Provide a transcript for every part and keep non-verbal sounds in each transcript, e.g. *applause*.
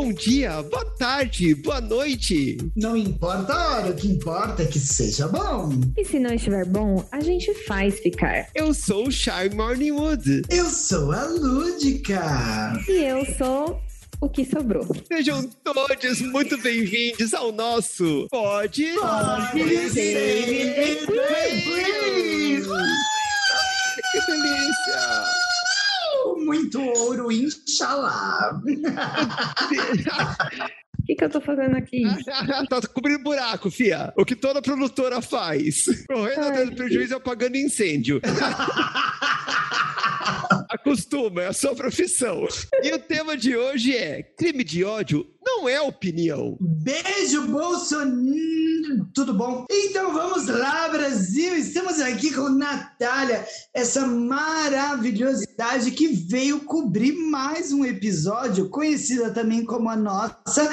bom dia, boa tarde, boa noite. Não importa a hora, o que importa é que seja bom. E se não estiver bom, a gente faz ficar. Eu sou o Shy Morningwood. Eu sou a Lúdica. E eu sou o que sobrou. Sejam todos muito bem-vindos ao nosso Pode, Pode ser Please. Que delícia! Muito ouro, inshallah. *laughs* O que, que eu tô fazendo aqui? *laughs* tá cobrindo buraco, fia. O que toda produtora faz. Correndo atrás do prejuízo e apagando incêndio. *laughs* Acostuma, é a sua profissão. E o tema de hoje é: crime de ódio não é opinião. Beijo, Bolsonaro. Tudo bom? Então vamos lá, Brasil. Estamos aqui com Natália, essa maravilhosidade que veio cobrir mais um episódio, conhecida também como a nossa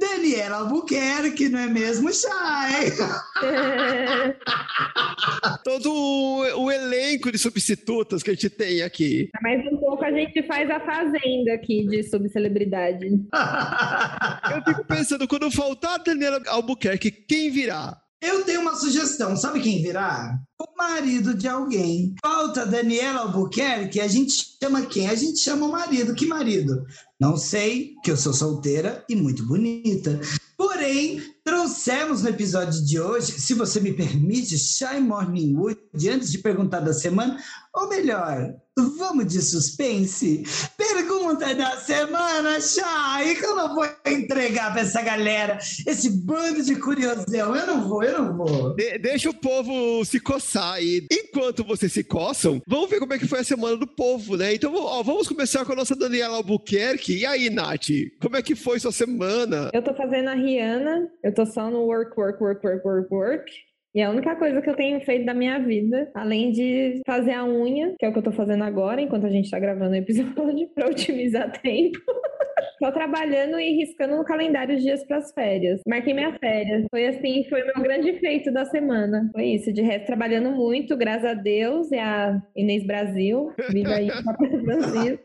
Daniela Albuquerque, não é mesmo, Chay? *laughs* Todo o, o elenco de substitutas que a gente tem aqui. Mais um pouco a gente faz a fazenda aqui de subcelebridade. *laughs* Eu fico pensando, quando faltar a Daniela Albuquerque, quem virá? Eu tenho uma sugestão, sabe quem virá? O marido de alguém. Falta Daniela Albuquerque, a gente chama quem? A gente chama o marido. Que marido? Não sei, que eu sou solteira e muito bonita. Porém, trouxemos no episódio de hoje, se você me permite, Shy Morning Wood, antes de perguntar da semana, ou melhor, vamos de suspense? Pergunta da semana, Shy, que eu não vou entregar para essa galera, esse bando de curiosão. Eu não vou, eu não vou. De- deixa o povo se coçar aí. Enquanto vocês se coçam, vamos ver como é que foi a semana do povo, né? Então, ó, vamos começar com a nossa Daniela Albuquerque. E aí, Nath? Como é que foi sua semana? Eu tô fazendo a Rihanna, eu tô só no work, work, work, work, work, work. E a única coisa que eu tenho feito da minha vida, além de fazer a unha, que é o que eu tô fazendo agora, enquanto a gente tá gravando o episódio, *laughs* pra otimizar tempo. Tô trabalhando e riscando no calendário os dias pras férias. Marquei minha férias. Foi assim, foi o meu grande feito da semana. Foi isso. De resto, trabalhando muito, graças a Deus, e a Inês Brasil. Viva aí, Papai Brasil.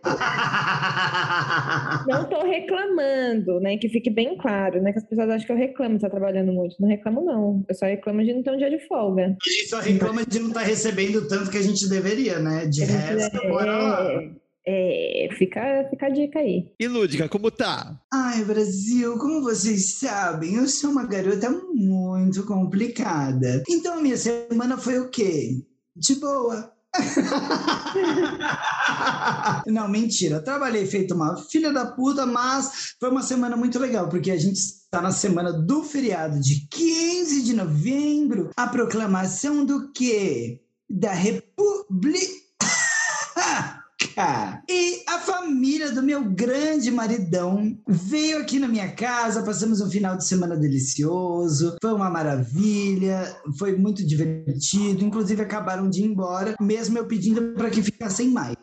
Não tô reclamando, né? Que fique bem claro, né? Que as pessoas acham que eu reclamo de estar trabalhando muito. Não reclamo, não. Eu só reclamo de não ter um dia de folga. A gente só reclama de não estar recebendo tanto que a gente deveria, né? De resto, bora lá. É, fica, fica a dica aí. E Lúdica, como tá? Ai, Brasil, como vocês sabem, eu sou uma garota muito complicada. Então a minha semana foi o quê? De boa. *laughs* Não, mentira. Trabalhei feito uma filha da puta, mas foi uma semana muito legal, porque a gente está na semana do feriado de 15 de novembro, a proclamação do quê? Da República. *laughs* E a família do meu grande maridão veio aqui na minha casa, passamos um final de semana delicioso, foi uma maravilha, foi muito divertido, inclusive acabaram de ir embora, mesmo eu pedindo para que ficassem mais.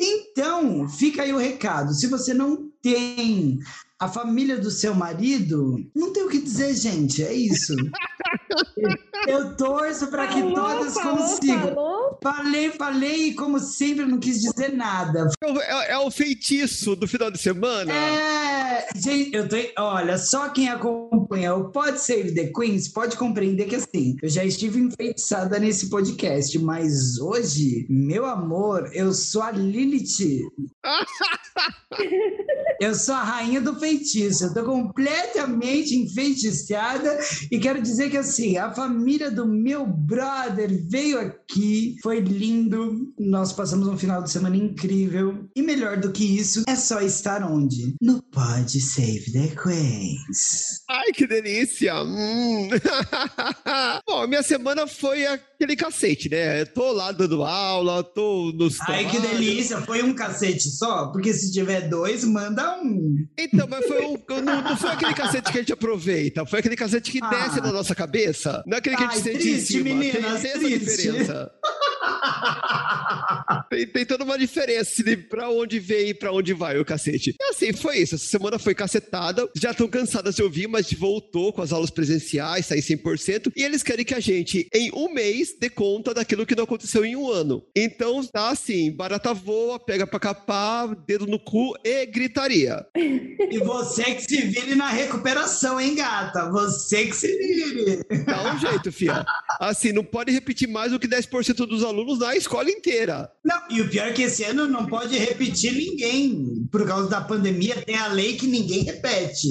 Então, fica aí o recado, se você não tem a família do seu marido, não tem o que dizer, gente, é isso. *laughs* Eu torço para que Falou, todas falou, consigam. falou. Falei, falei, e como sempre, não quis dizer nada. É o, é- é o feitiço do final de semana? É, gente, eu tenho. Olha, só quem acompanha o Pode Save the Queens pode compreender que assim, eu já estive enfeitiçada nesse podcast, mas hoje, meu amor, eu sou a Lilith. *laughs* Eu sou a rainha do feitiço. Eu tô completamente enfeitiçada e quero dizer que assim, a família do meu brother veio aqui, foi lindo. Nós passamos um final de semana incrível. E melhor do que isso, é só estar onde? No Pod Save the Queens. Ai, que delícia! Hum. *laughs* Bom, minha semana foi aquele cacete, né? Eu tô lá dando aula, tô nos. Ai, que trabalhos. delícia! Foi um cacete só? Porque se tiver dois, manda um. Então, mas foi um, não, não foi aquele cacete que a gente aproveita, foi aquele cacete que Ah. desce na nossa cabeça. Não é aquele que a gente Ai, sente em triste, cima. meninas, tem, tem essa triste. diferença. *laughs* *laughs* Tem, tem toda uma diferença de pra onde vem e pra onde vai o cacete. E assim, foi isso. Essa semana foi cacetada. Já estão cansadas de ouvir, mas voltou com as aulas presenciais, tá em 100%. E eles querem que a gente, em um mês, dê conta daquilo que não aconteceu em um ano. Então, tá assim, barata voa, pega pra capar, dedo no cu e gritaria. E você que se vire na recuperação, hein, gata? Você que se vire. Dá um jeito, fia. Assim, não pode repetir mais do que 10% dos alunos na escola inteira. Não, e o pior é que esse ano não pode repetir ninguém. Por causa da pandemia, tem a lei que ninguém repete.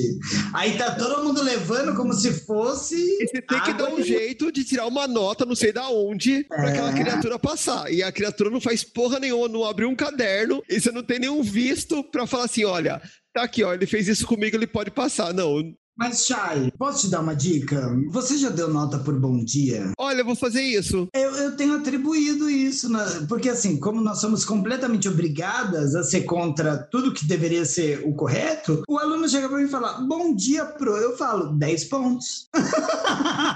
Aí tá todo mundo levando como se fosse. E você tem que dar um de- jeito de tirar uma nota, não sei da onde, pra aquela É. criatura passar. E a criatura não faz porra nenhuma, não abriu um caderno, e você não tem nenhum visto pra falar assim: olha, tá aqui, ó, ele fez isso comigo, ele pode passar. Não. Mas, Chay, posso te dar uma dica? Você já deu nota por bom dia? Olha, eu vou fazer isso. Eu, eu tenho atribuído isso, na- porque assim, como nós somos completamente obrigadas a ser contra tudo que deveria ser o correto, o aluno chega para mim e fala, bom dia, pro. Eu falo, 10 pontos. *laughs*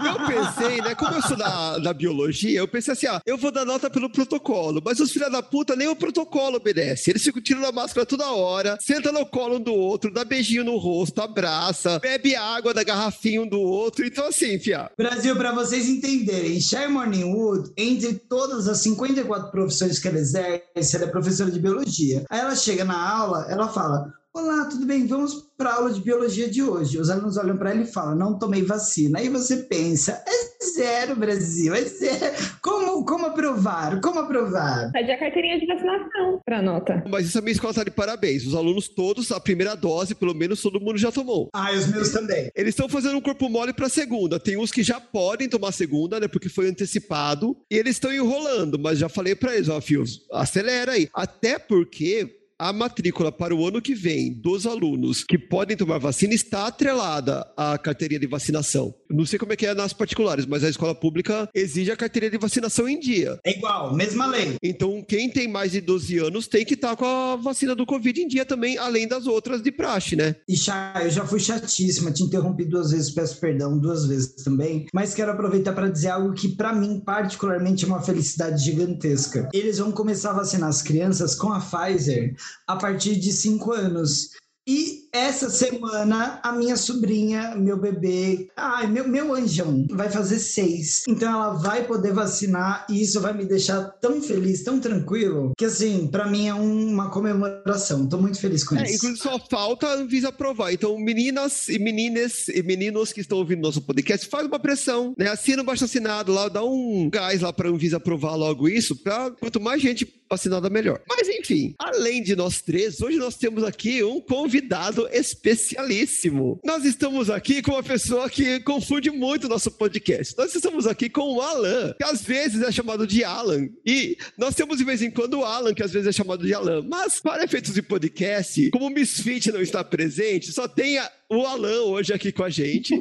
Eu pensei, né? Como eu sou da, da biologia, eu pensei assim: ah, eu vou dar nota pelo protocolo. Mas os filha da puta nem o protocolo obedece. Eles ficam tirando a máscara toda hora, senta no colo um do outro, dá beijinho no rosto, abraça, bebe água da garrafinha um do outro. Então, assim, fia. Brasil, para vocês entenderem, Shay Morningwood, entre todas as 54 profissões que ela exerce, ela é professora de biologia. Aí ela chega na aula, ela fala: Olá, tudo bem? Vamos para a aula de biologia de hoje. Os alunos olham para ela e falam: Não tomei vacina. Aí você pensa: É zero, Brasil, é zero. Como, como aprovar? Como aprovar? Pede a carteirinha de vacinação pra nota. Mas isso a minha escola tá de parabéns. Os alunos todos, a primeira dose, pelo menos todo mundo já tomou. Ah, e os meus também. Eles estão fazendo um corpo mole para segunda. Tem uns que já podem tomar a segunda, né? Porque foi antecipado. E eles estão enrolando, mas já falei para eles, ó, fios, acelera aí. Até porque a matrícula para o ano que vem dos alunos que podem tomar vacina está atrelada à carteirinha de vacinação. Não sei como é que é nas particulares, mas a escola pública exige a carteirinha de vacinação em dia. É igual, mesma lei. Então, quem tem mais de 12 anos tem que estar com a vacina do Covid em dia também, além das outras de praxe, né? E Chay, eu já fui chatíssima, te interrompi duas vezes, peço perdão duas vezes também, mas quero aproveitar para dizer algo que para mim particularmente é uma felicidade gigantesca. Eles vão começar a vacinar as crianças com a Pfizer a partir de 5 anos. E essa semana, a minha sobrinha, meu bebê, ai, meu, meu anjão, vai fazer seis. Então ela vai poder vacinar e isso vai me deixar tão feliz, tão tranquilo, que assim, para mim é uma comemoração. Tô muito feliz com É, isso. inclusive só falta a Anvisa aprovar. Então, meninas e meninas e meninos que estão ouvindo nosso podcast, faz uma pressão, né? Assina o baixo assinado lá, dá um gás lá para a Anvisa aprovar logo isso, para quanto mais gente vacinada, melhor. Mas enfim, além de nós três, hoje nós temos aqui um convidado especialíssimo. Nós estamos aqui com uma pessoa que confunde muito o nosso podcast. Nós estamos aqui com o Alan, que às vezes é chamado de Alan. E nós temos de vez em quando o Alan, que às vezes é chamado de Alan. Mas para efeitos de podcast, como o Misfit não está presente, só tem a- o Alan hoje aqui com a gente.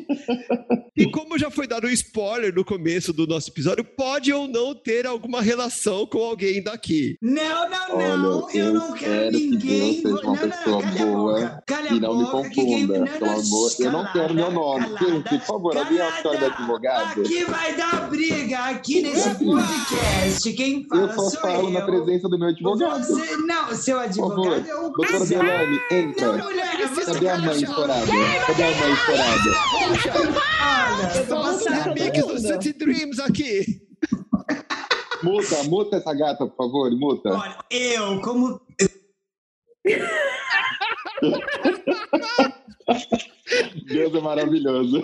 E como já foi dado um spoiler no começo do nosso episódio, pode ou não ter alguma relação com alguém daqui. Não, não, Olha, não, eu eu não quero espero que ninguém. Seja Não, não, não, pessoa calha a boca. Calha a E não me boca. que quem- confunda, não, pelo não. Eu não quero meu nome. calada, por favor, alguém aciona calada. advogado. Aqui vai dar briga, aqui nesse podcast. Quem fala Eu só sou falo eu. na presença do meu advogado. Você, não, seu advogado favor, é o doutora. Delane, Não, entra. mulher, você Cadê a mãe estourada? Cadê a mãe estourada? Olha, lutando. Amigos do City Dreams aqui. Muta, muta essa gata, por favor, muta. Olha, eu, como. *laughs* Deus é maravilhoso.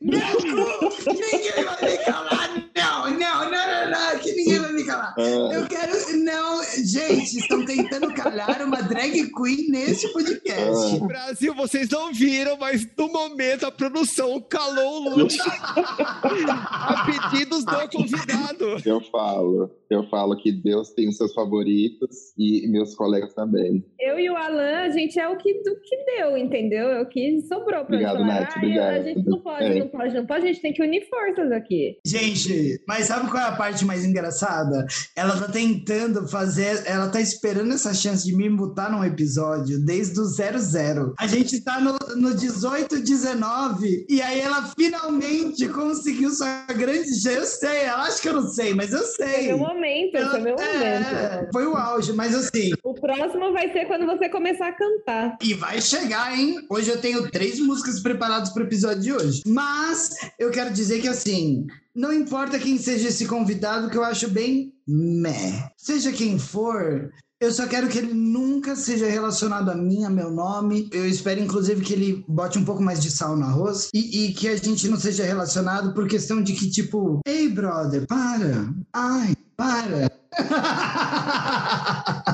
Meu cu! Ninguém vai me calar! Não, não, não, não, não, que ninguém vai me calar! Ah, Eu quero. Não, gente, estão tentando calar uma drag queen nesse podcast. Brasil, vocês não viram, mas no momento a produção calou o Lute a pedidos do convidado. eu falo, eu falo que Deus tem os seus favoritos e meus colegas também. Eu e o Alan, a gente é o do que deu, entendeu? É o que sobrou pra Obrigado, gente falar. Nath, "Ah, obrigado. A gente não pode, É. não pode, não pode, a gente tem que unir forças aqui. Gente, mas sabe qual é a parte mais engraçada? Ela tá tentando fazer. Ela tá esperando essa chance de me mutar num episódio desde o 00. A gente tá no, no 18, 19, e aí ela finalmente conseguiu sua grande chance. Eu sei, ela acha que eu não sei, mas eu sei. Foi meu momento, foi meu É, momento. foi o auge, mas assim, O próximo vai ser quando você começar a cantar. E vai chegar, hein? Hoje eu tenho três músicas preparadas para o episódio de hoje. Mas eu quero dizer que assim, não importa quem seja esse convidado, que eu acho bem meh. Seja quem for. Eu só quero que ele nunca seja relacionado a mim, a meu nome. Eu espero, inclusive, que ele bote um pouco mais de sal no arroz e, e que a gente não seja relacionado por questão de que, tipo, ei, brother, para. Ai, para. *laughs*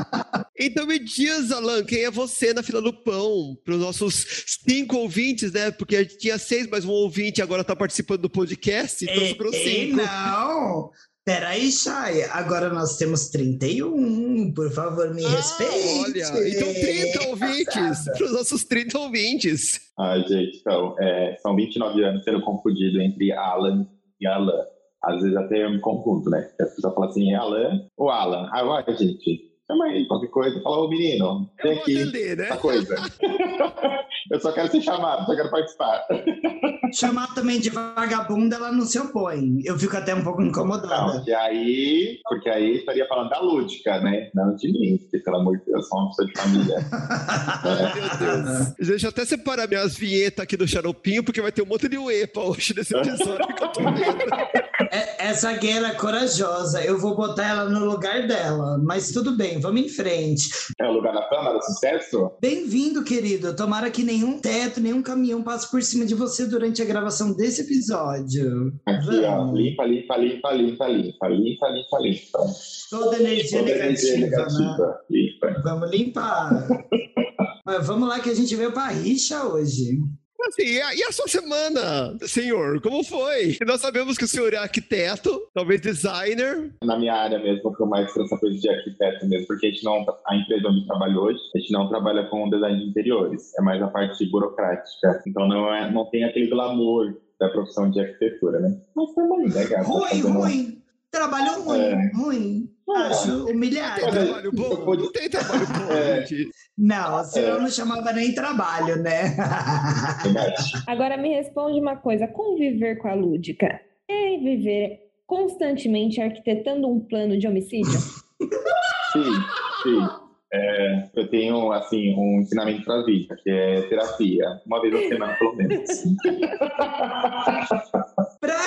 Então me diz, Alan, quem é você na fila do pão? Para os nossos cinco ouvintes, né? Porque a gente tinha seis, mas um ouvinte agora está participando do podcast, então Ei, sobrou ei, cinco. não! Peraí, Chay. Agora nós temos 31. Por favor, me Ah, respeite. olha, então 30 ouvintes, *laughs* para os nossos 30 ouvintes. Ai, gente, então, é, são 29 anos sendo confundido entre Alan e Alan. Às vezes até eu me confundo, né? Porque As pessoas falam assim, é Alan ou Alan? Ah, vai, gente, chama aí, qualquer coisa. Fala, ô menino, Eu aqui, atender, né? essa coisa. *laughs* eu só quero ser chamado, só quero participar. *laughs* Chamar também de vagabunda, ela não se opõe. Eu fico até um pouco incomodada. Não, e aí, porque aí estaria falando da Lúdica, né? Não de mim, porque pelo amor de Deus, sou uma pessoa de família. Ai, *laughs* meu Deus. Deixa eu até separar minhas vinhetas aqui do Xaropinho, porque vai ter um monte de uepa hoje nesse episódio que eu tô vendo. É- Essa gay ela é corajosa. Eu vou botar ela no lugar dela. Mas tudo bem, vamos em frente. É o lugar da fama, do sucesso? Bem-vindo, querido. Tomara que nenhum teto, nenhum caminhão passe por cima de você durante a gravação desse episódio. Aqui, ó, Vamos. limpa, limpa, limpa, limpa, limpa, limpa, limpa, limpa. Toda energia Toda energia negativa, né? negativa, limpa. Vamos limpar. *laughs* Mas vamos lá que a gente veio pra rixa hoje. Assim, e a, e a sua semana, senhor? Como foi? Nós sabemos que o senhor é arquiteto, talvez designer. Na minha área mesmo, foi mais para essa coisa de arquiteto mesmo, porque a gente não, a empresa onde eu trabalho hoje, a gente não trabalha com design de interiores, é mais a parte burocrática. Então não, é, não tem aquele glamour da profissão de arquitetura, né? Mas também, né, cara? Ruim, ruim. Trabalho ruim, É. ruim. Acho Tem humilhado. Olha, trabalho eu bom? Não tem trabalho bom, *laughs* É. gente. Não, senão não chamava nem trabalho, né? Verdade. Agora me responde uma coisa: conviver com a lúdica é viver constantemente arquitetando um plano de homicídio? Sim, sim. É, eu tenho, assim, um ensinamento para a vida, que é terapia. Uma vez por semana, pelo menos. *laughs*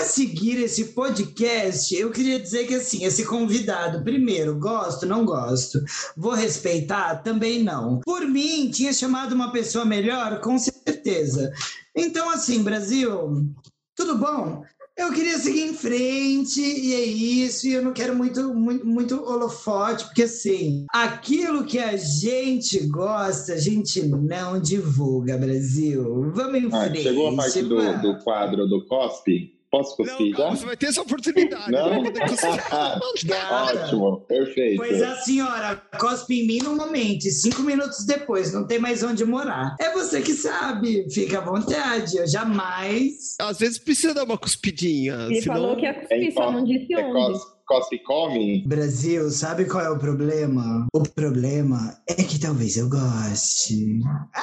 Para seguir esse podcast, eu queria dizer que assim, esse convidado, primeiro, gosto, não gosto. Vou respeitar, também não. Por mim, tinha chamado uma pessoa melhor, com certeza. Então, assim, Brasil, tudo bom? Eu queria seguir em frente e é isso, e eu não quero muito, muito, muito holofote, porque assim, aquilo que a gente gosta, a gente não divulga, Brasil. Vamos em Ah, frente. chegou a parte do, do quadro do cospe? Posso Não, cuspir calma, já? você vai ter essa oportunidade. Não? é Gata. *laughs* Ótimo, perfeito. Pois a senhora cospe em mim no momento, e cinco minutos depois, não tem mais onde morar. É você que sabe, fica à vontade. Eu jamais. Às vezes precisa dar uma cuspidinha. Ele senão... falou que ia cuspir, só não disse É onde. cospe e come? Brasil, sabe qual é o problema? O problema é que talvez eu goste. Ah,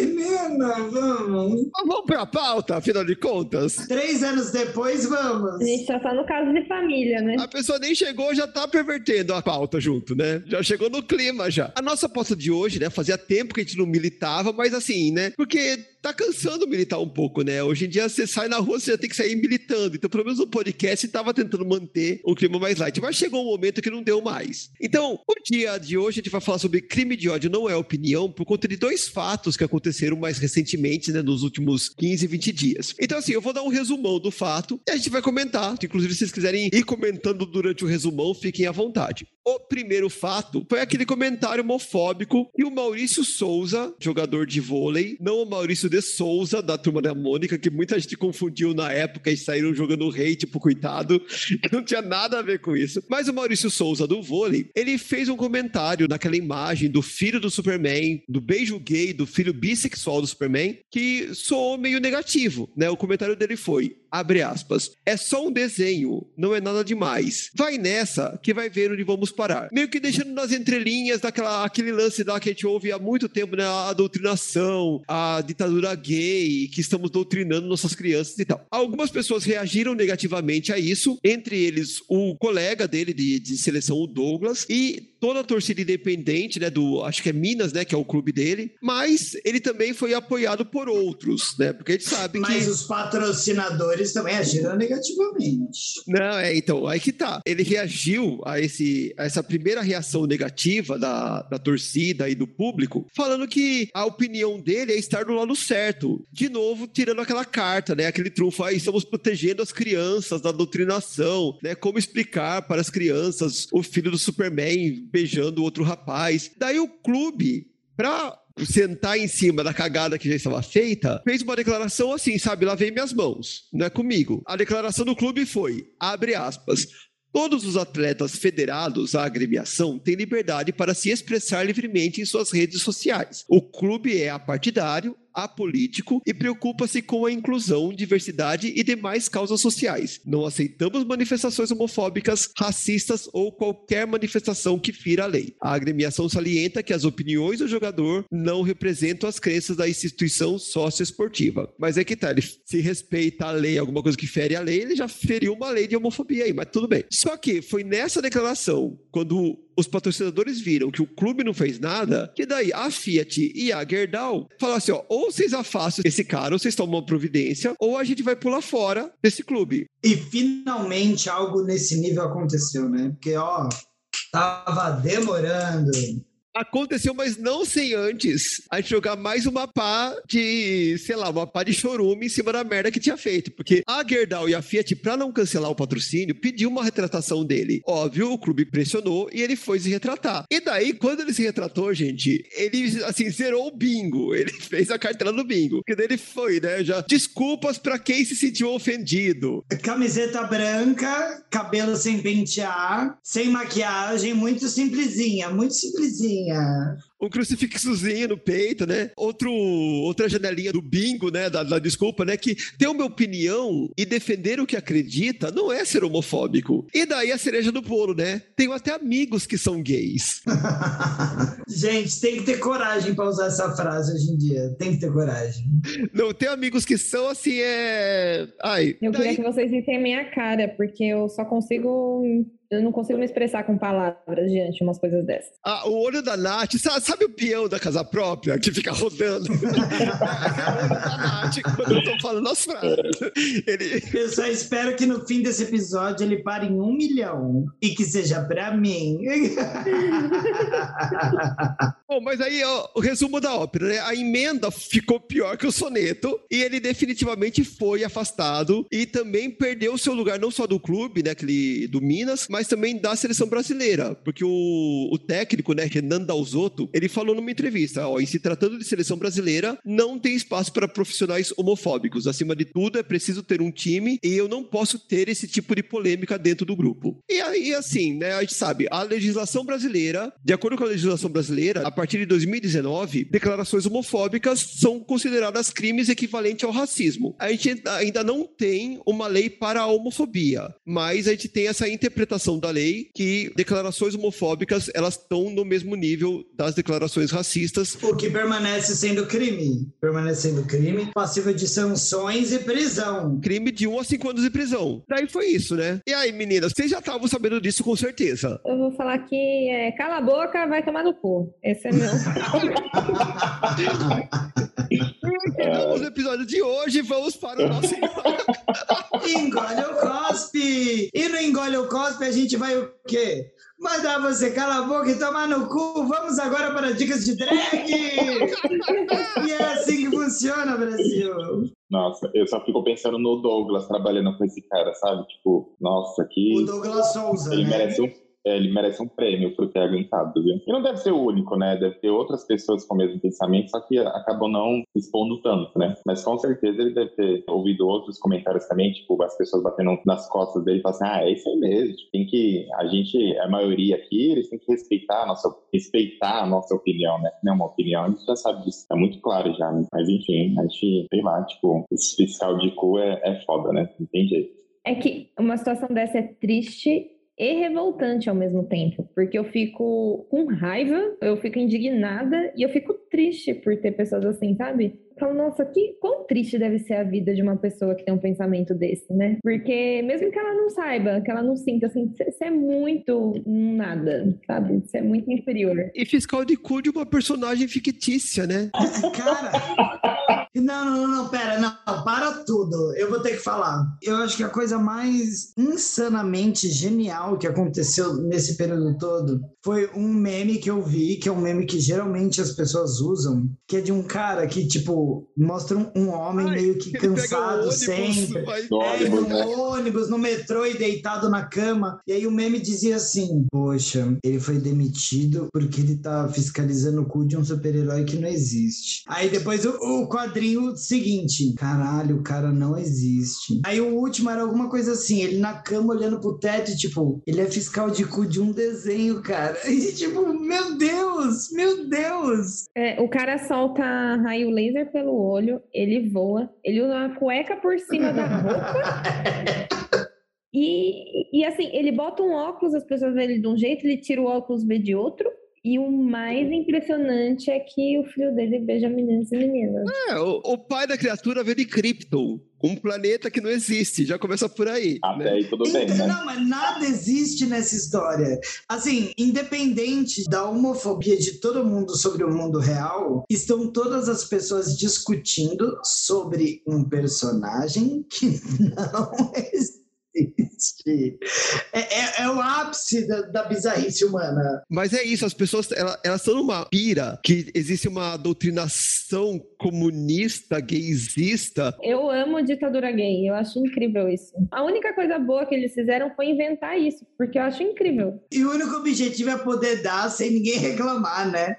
menina, vamos. Mas Vamos pra pauta, afinal de contas. Três anos depois, vamos. A gente só tá no caso de família, né? A pessoa nem chegou, já tá pervertendo a pauta junto, né? Já chegou no clima já. A nossa pauta de hoje, né? Fazia tempo que a gente não militava, mas assim, né? Porque tá cansando militar um pouco, né? Hoje em dia você sai na rua, você já tem que sair militando. Então, pelo menos o podcast tava tentando manter um clima mais light. Mas chegou um momento que não deu mais. Então, o dia de hoje a gente vai falar sobre crime de ódio não é opinião, por conta de dois fatos que aconteceram mais recentemente, né? Nos últimos 15, 20 dias. Então, assim, eu vou dar um resumão do fato e a gente vai comentar. Inclusive, se vocês quiserem ir comentando durante o resumão, fiquem à vontade. O primeiro fato foi aquele comentário homofóbico que o Maurício Souza, jogador de vôlei, não o Maurício de Souza, da turma da Mônica, que muita gente confundiu na época e saíram jogando rei, tipo, coitado, que *laughs* não tinha nada a ver com isso. Mas o Maurício Souza, do vôlei, ele fez um comentário naquela imagem do filho do Superman, do beijo gay, do filho bissexual do Superman, que soou meio negativo, né? O comentário dele foi: abre aspas, é só um desenho, não é nada demais. Vai nessa que vai ver onde vamos parar. Meio que deixando nas entrelinhas daquela, aquele lance lá que a gente ouve há muito tempo, né? A doutrinação, a ditadura gay, que estamos doutrinando nossas crianças e tal. Algumas pessoas reagiram negativamente a isso, entre eles o colega dele de, de seleção, o Douglas, e toda a torcida independente, né, do, acho que é Minas, né, que é o clube dele, mas ele também foi apoiado por outros, né, porque a gente sabe Mas que... Mas os patrocinadores também agiram negativamente. Não, é, então, aí que tá. Ele reagiu a, esse, a essa primeira reação negativa da, da torcida e do público, falando que a opinião dele é estar do lado certo. De novo, tirando aquela carta, né, aquele trunfo, aí estamos protegendo as crianças da doutrinação, né, como explicar para as crianças o filho do Superman beijando outro rapaz. Daí o clube, pra sentar em cima da cagada que já estava feita, fez uma declaração assim, sabe, lavei minhas mãos, não é comigo. A declaração do clube foi, abre aspas, Todos os atletas federados à agremiação têm liberdade para se expressar livremente em suas redes sociais. O clube é apartidário, apolítico e preocupa-se com a inclusão, diversidade e demais causas sociais. Não aceitamos manifestações homofóbicas, racistas ou qualquer manifestação que fira a lei. A agremiação salienta que as opiniões do jogador não representam as crenças da instituição socioesportiva. Mas é que tá, ele se respeita a lei, alguma coisa que fere a lei, ele já feriu uma lei de homofobia aí, mas tudo bem. Só que foi nessa declaração, quando os patrocinadores viram que o clube não fez nada, que daí a Fiat e a Gerdau falaram assim: ó, ou vocês afastam esse cara, ou vocês tomam uma providência, ou a gente vai pular fora desse clube. E finalmente algo nesse nível aconteceu, né? Porque, ó, tava demorando. Aconteceu, mas não sem antes a gente jogar mais uma pá de, sei lá, uma pá de chorume em cima da merda que tinha feito. Porque a Gerdau e a Fiat, pra não cancelar o patrocínio, pediu uma retratação dele. Óbvio, o clube pressionou e ele foi se retratar. E daí, quando ele se retratou, gente, ele, assim, zerou o bingo. *laughs* Ele fez a cartela do bingo. Porque daí ele foi, né, já. Desculpas pra quem se sentiu ofendido. Camiseta branca, cabelo sem pentear, sem maquiagem, muito simplesinha, muito simplesinha um crucifixozinho no peito, né? Outro, outra janelinha do bingo, né? Da, da, desculpa, né? Que ter uma opinião e defender o que acredita não é ser homofóbico. E daí a cereja do bolo, né? Tenho até amigos que são gays. *laughs* Gente, tem que ter coragem para usar essa frase hoje em dia. Tem que ter coragem. Não, tem amigos que são assim, é. Ai. Eu daí... queria que vocês vissem a minha cara, porque eu só consigo eu não consigo me expressar com palavras diante de umas coisas dessas. Ah, o olho da Nath, sabe, sabe, o peão da casa própria que fica rodando? o olho da Nath, quando eu tô falando as frases. Ele... Eu só espero que no fim desse episódio ele pare em um milhão e que seja pra mim. *laughs* Bom, mas aí ó, o resumo da ópera, né? A emenda ficou pior que o soneto e ele definitivamente foi afastado e também perdeu seu lugar não só do clube, né, aquele do Minas, mas também da seleção brasileira, porque o, o técnico, né, Renan Dalzotto, ele falou numa entrevista, ó, em se tratando de seleção brasileira, não tem espaço para profissionais homofóbicos. Acima de tudo, é preciso ter um time e eu não posso ter esse tipo de polêmica dentro do grupo. E aí, assim, né, a gente sabe, a legislação brasileira, de acordo com a legislação brasileira, a partir de 2019, declarações homofóbicas são consideradas crimes equivalentes ao racismo. A gente ainda não tem uma lei para a homofobia, mas a gente tem essa interpretação da lei que declarações homofóbicas elas estão no mesmo nível das declarações racistas. O que permanece sendo crime. Permanecendo crime, passível de sanções e prisão. Crime de 1 um a 5 anos de prisão. Daí foi isso, né? E aí, meninas, vocês já estavam sabendo disso com certeza. Eu vou falar que é, cala a boca, vai tomar no cu. Esse é meu. *laughs* Terminamos o episódio de hoje vamos para o nosso *laughs* Engole o cospe! E no Engole o cospe a gente vai o quê? Mandar você calar a boca e tomar no cu. Vamos agora para dicas de drag! e é assim que funciona, Brasil! Nossa, eu só fico pensando no Douglas trabalhando com esse cara, sabe? Tipo, nossa, que. O Douglas Souza. Ele né? merece um ele merece um prêmio por ter aguentado, viu? E não deve ser o único, né? Deve ter outras pessoas com o mesmo pensamento, só que acabam não expondo tanto, né? Mas com certeza ele deve ter ouvido outros comentários também, tipo, as pessoas batendo nas costas dele e falando assim, ah, é isso aí mesmo, tem que, a gente, a maioria aqui, eles têm que respeitar a nossa, respeitar a nossa opinião, né? Não é uma opinião, a gente já sabe disso, é muito claro já, né? Mas enfim, a gente, sei lá, tipo, esse fiscal de cu é, é foda, né? Não tem jeito. É que uma situação dessa é triste e revoltante ao mesmo tempo, porque eu fico com raiva, eu fico indignada e eu fico triste por ter pessoas assim, sabe? falo, nossa, que quão triste deve ser a vida de uma pessoa que tem um pensamento desse, né? Porque mesmo que ela não saiba, que ela não sinta, assim, você é muito nada, sabe? Você é muito inferior. E fiscal de cu de uma personagem fictícia, né? *laughs* Cara. Não, não, não, pera, não, para tudo. Eu vou ter que falar. Eu acho que a coisa mais insanamente genial que aconteceu nesse período todo foi um meme que eu vi, que é um meme que geralmente as pessoas usam, que é de um cara que, tipo, mostra um, um homem Ai, meio que cansado ônibus, sempre. Vai... É, no né? ônibus, no metrô e deitado na cama. E aí o meme dizia assim: Poxa, ele foi demitido porque ele tá fiscalizando o cu de um super-herói que não existe. Aí depois o, o quadrinho seguinte: Caralho, o cara não existe. Aí o último era alguma coisa assim: ele na cama olhando pro teto, e, tipo, ele é fiscal de cu de um desenho, cara. *laughs* E tipo, meu Deus, meu Deus. É, o cara solta raio laser pelo olho, ele voa, ele usa uma cueca por cima da roupa. *laughs* E, e assim, ele bota um óculos, as pessoas veem ele de um jeito, ele tira o óculos, vê de outro. E o mais impressionante é que o filho dele beija meninos e meninas. É, o, o pai da criatura veio de Krypton, um planeta que não existe. Já começa por aí. Até né? aí tudo bem, né? Não, mas nada existe nessa história. Assim, independente da homofobia de todo mundo sobre o mundo real, estão todas as pessoas discutindo sobre um personagem que *laughs* não existe existe. É, é, é, o ápice da, da, bizarrice humana. Mas é isso, as pessoas elas, elas estão numa pira que existe uma doutrinação comunista, gaysista. Eu amo ditadura gay, eu acho incrível isso. A única coisa boa que eles fizeram foi inventar isso, porque eu acho incrível. E o único objetivo é poder dar sem ninguém *laughs* reclamar, né?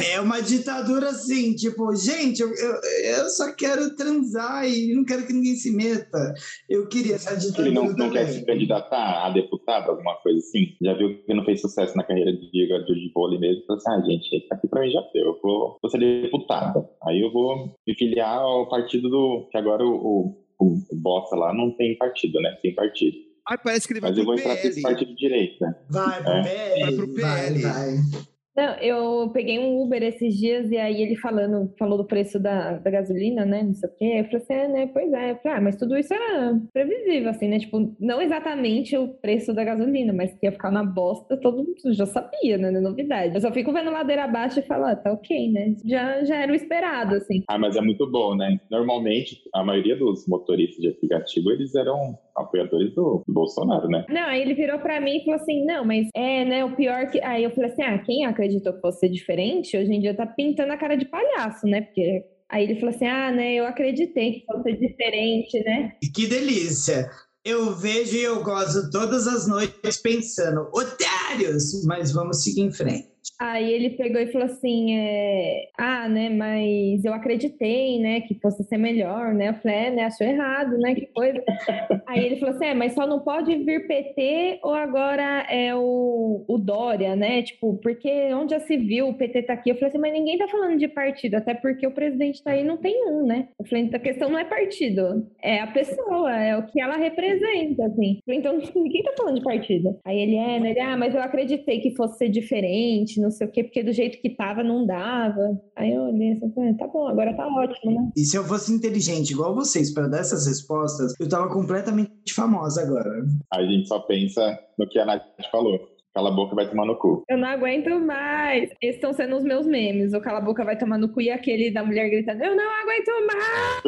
É, é uma ditadura assim, tipo, gente, eu, eu, eu só quero transar e não quero que ninguém se meta. Eu queria essa ditadura não, não quer se candidatar a deputado, alguma coisa assim? Já viu que não fez sucesso na carreira de jogador de vôlei mesmo? Falou assim, ah, gente, aqui pra mim já deu, eu vou, vou ser deputada. Aí eu vou me filiar ao partido do... que agora o, o, o Bossa lá não tem partido, né? Tem partido. Ah, parece que ele vai Mas eu vou entrar pra esse partido de direita. Vai pro é. PL. Vai pro PL. Vai, vai. Não, eu peguei um Uber esses dias e aí ele falando, falou do preço da, da gasolina, né? Não sei o quê. Eu falei assim, é, né? Pois é. Falei, ah, mas tudo isso era previsível, assim, né? Tipo, não exatamente o preço da gasolina, mas que ia ficar na bosta, todo mundo já sabia, né? É novidade. Eu só fico vendo ladeira abaixo e falo, ah, tá ok, né? Já, já era o esperado, assim. Ah, mas é muito bom, né? Normalmente, a maioria dos motoristas de aplicativo, eles eram apoiadores do, Bolsonaro, né? Não, aí ele virou pra mim e falou assim: não, mas é, né, o pior que. Aí eu falei assim: ah, quem acreditou que fosse diferente, hoje em dia tá pintando a cara de palhaço, né? Porque. Aí ele falou assim: ah, né, eu acreditei que fosse diferente, né? Que delícia! Eu vejo e eu gosto todas as noites pensando, otários, mas vamos seguir em frente. Aí ele pegou e falou assim: é, Ah, né, mas eu acreditei, né, que fosse ser melhor, né? Eu falei, é, né, achou errado, né? Que coisa. *laughs* Aí ele falou assim: é, mas só não pode vir PT ou agora é o, o Dória, né? Tipo, porque onde já se viu, o PT tá aqui. Eu falei assim, mas ninguém tá falando de partido, até porque o presidente tá aí não tem um, né? Eu falei, então a questão não é partido, é a pessoa, é o que ela representa, assim. Eu falei, então *laughs* ninguém tá falando de partido. Aí ele é, né? Ele, ah, mas eu acreditei que fosse ser diferente, não sei o quê, porque do jeito que tava não dava. Aí eu olhei assim, tá bom, agora tá ótimo, né? E se eu fosse inteligente igual vocês para dar essas respostas, eu tava completamente famosa agora. A gente só pensa no que a Nath falou. Cala a boca vai tomar no cu. Eu não aguento mais. Esses estão sendo os meus memes. O cala a boca vai tomar no cu e aquele da mulher gritando: Eu não aguento mais!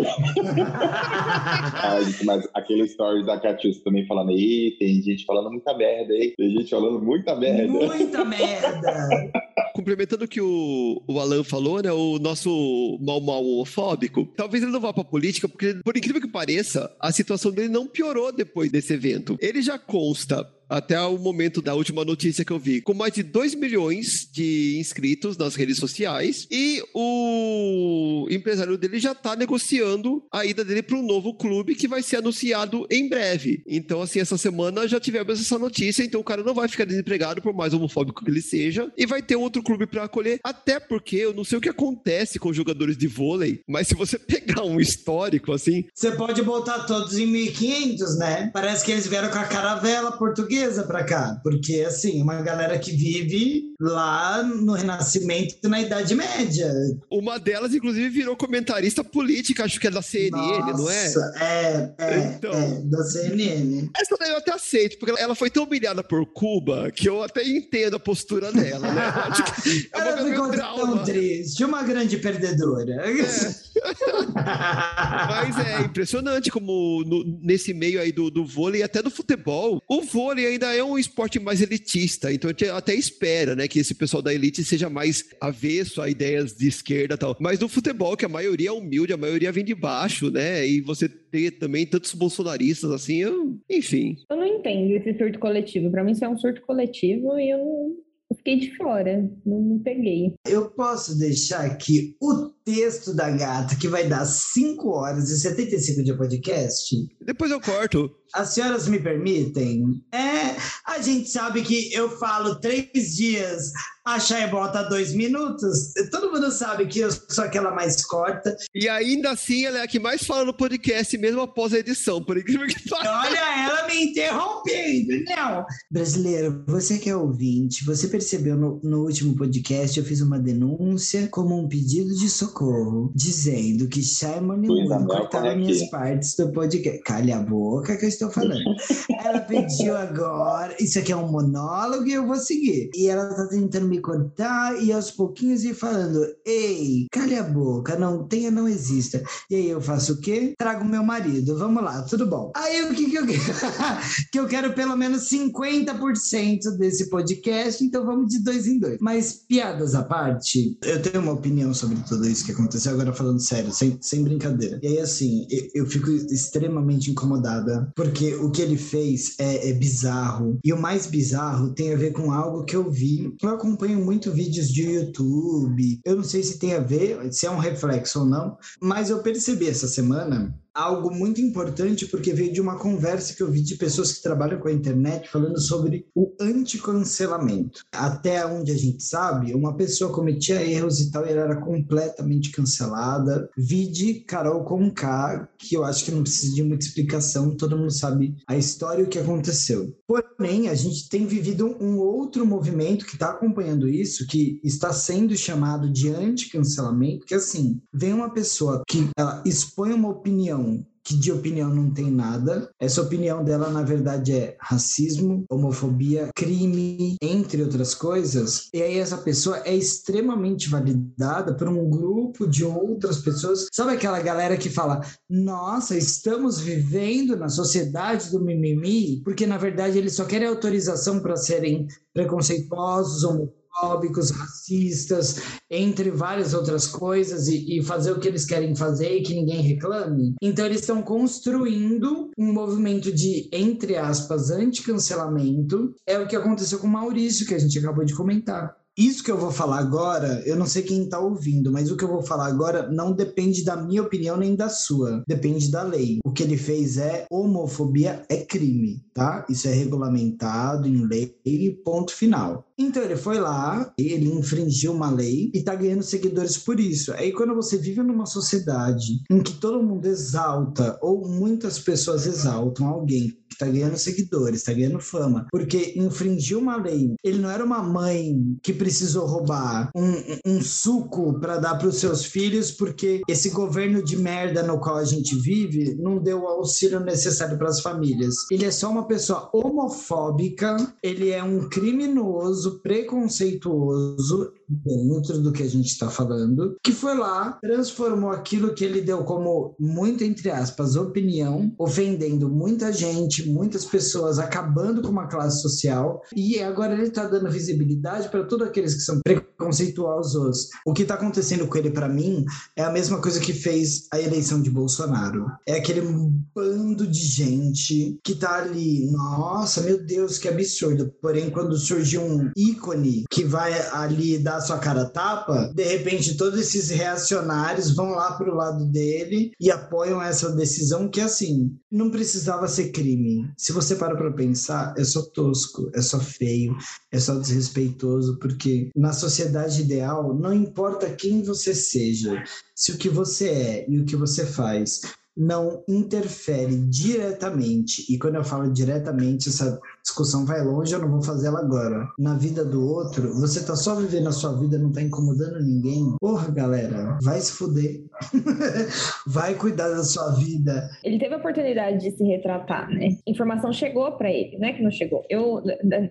*laughs* mas aquele story da Catius também falando: Ih, tem gente falando muita merda, hein? Tem gente falando muita merda. Muita merda! *laughs* Complementando o que o, o Alan falou, né? O nosso mal mal homofóbico, talvez ele não vá pra política, porque, por incrível que pareça, a situação dele não piorou depois desse evento. Ele já consta até o momento da última notícia que eu vi, com mais de 2 milhões de inscritos nas redes sociais e o empresário dele já está negociando a ida dele para um novo clube que vai ser anunciado em breve. Então, assim, essa semana já tivemos essa notícia, então o cara não vai ficar desempregado por mais homofóbico que ele seja e vai ter outro clube para acolher, até porque eu não sei o que acontece com jogadores de vôlei, mas se você *laughs* pegar um histórico assim, você pode botar todos em 1500, né? Parece que eles vieram com a caravela portuguesa para cá, porque assim, uma galera que vive lá no Renascimento na Idade Média. Uma delas, inclusive, virou comentarista política, acho que é da CNN, Nossa, não é? É, é, então, é, da CNN. Essa daí eu até aceito, porque ela foi tão humilhada por Cuba que eu até entendo a postura dela, né? *laughs* é ela ficou tão triste, uma grande perdedora. É. Mas é impressionante como no, nesse meio aí do, do vôlei e até do futebol, o vôlei ainda é um esporte mais elitista, então a gente até espera, né, que esse pessoal da elite seja mais avesso a ideias de esquerda e tal. Mas no futebol, que a maioria é humilde, a maioria vem de baixo, né, e você ter também tantos bolsonaristas assim, eu, enfim. Eu não entendo esse surto coletivo. Para mim isso é um surto coletivo e eu não, eu fiquei de fora, não, não, peguei. Eu posso deixar aqui o texto da gata, que vai dar 5 horas e 75 de podcast? Depois eu corto. As senhoras me permitem? É, a gente sabe que eu falo três dias, a Chay bota dois minutos. Todo mundo sabe que eu sou aquela mais corta. E ainda assim, ela é a que mais fala no podcast, mesmo após a edição, por incrível que pareça. Olha ela me interrompendo. Não. Brasileiro, você que é ouvinte, você percebeu no, no último podcast, eu fiz uma denúncia como um pedido de socorro, dizendo que Chay Monimundo cortava minhas partes do podcast. Calha a boca que eu estou falando. ela pediu agora, isso aqui é um monólogo e eu vou seguir. E ela tá tentando me cortar e aos pouquinhos ir falando: Ei, calha a boca, não tenha, não exista. E aí eu faço o quê? Trago meu marido, vamos lá, tudo bom. Aí o que, que eu quero? *laughs* que eu quero pelo menos 50% desse podcast, então vamos de dois em dois. Mas piadas à parte, eu tenho uma opinião sobre tudo isso que aconteceu, agora falando sério, sem, sem brincadeira. E aí, assim, eu, eu fico extremamente incomodada por porque o que ele fez é, é, bizarro. E o mais bizarro tem a ver com algo que eu vi. Eu acompanho muito vídeos de YouTube. Eu não sei se tem a ver, se é um reflexo ou não, mas eu percebi essa semana algo muito importante porque veio de uma conversa que eu vi de pessoas que trabalham com a internet falando sobre o anticancelamento. Até onde a gente sabe, uma pessoa cometia erros e tal e ela era completamente cancelada. Vide Carol Conká, que eu acho que não precisa de muita explicação, todo mundo sabe a história e o que aconteceu. Porém, a gente tem vivido um outro movimento que está acompanhando isso, que está sendo chamado de anticancelamento, que assim, vem uma pessoa que ela expõe uma opinião que de opinião não tem nada. Essa opinião dela, na verdade, é racismo, homofobia, crime, entre outras coisas. E aí essa pessoa é extremamente validada por um grupo de outras pessoas. Sabe aquela galera que fala: nossa, estamos vivendo na sociedade do mimimi? Porque na verdade eles só querem autorização para serem preconceituosos, homofóbicos homofóbicos, racistas, entre várias outras coisas, e, e, fazer o que eles querem fazer e que ninguém reclame. Então, eles estão construindo um movimento de, entre aspas, anti-cancelamento. É o que aconteceu com o Maurício, que a gente acabou de comentar. Isso que eu vou falar agora, eu não sei quem está ouvindo, mas o que eu vou falar agora não depende da minha opinião nem da sua. Depende da lei. O que ele fez é homofobia é crime, tá? Isso é regulamentado em lei, ponto final. Então ele foi lá, ele infringiu uma lei e tá ganhando seguidores por isso. Aí quando você vive numa sociedade em que todo mundo exalta ou muitas pessoas exaltam alguém que tá ganhando seguidores, tá ganhando fama, porque infringiu uma lei. Ele não era uma mãe que precisou roubar um, um suco para dar para os seus filhos porque esse governo de merda no qual a gente vive não deu o auxílio necessário para as famílias. Ele é só uma pessoa homofóbica, ele é um criminoso preconceituoso dentro do que a gente está falando, que foi lá, transformou aquilo que ele deu como, muito entre aspas, opinião, ofendendo muita gente, muitas pessoas, acabando com uma classe social, e agora ele está dando visibilidade para todos aqueles que são preconceituosos. O que está acontecendo com ele, para mim, é a mesma coisa que fez a eleição de Bolsonaro. É aquele bando de gente que tá ali, nossa, meu Deus, que absurdo. Porém, quando surge um ícone que vai ali dar sua cara tapa, de repente todos esses reacionários vão lá pro lado dele e apoiam essa decisão que assim, não precisava ser crime. Se você para para pensar, é só tosco, é só feio, é só desrespeitoso, porque na sociedade ideal não importa quem você seja, se o que você é e o que você faz não interfere diretamente, e quando eu falo diretamente, essa discussão vai longe, eu não vou fazer ela agora. Na vida do outro, você tá só vivendo a sua vida, não tá incomodando ninguém. Porra, galera, vai se fuder. *laughs* vai cuidar da sua vida. Ele teve a oportunidade de se retratar, né? Informação chegou para ele, né? Que não chegou. Eu,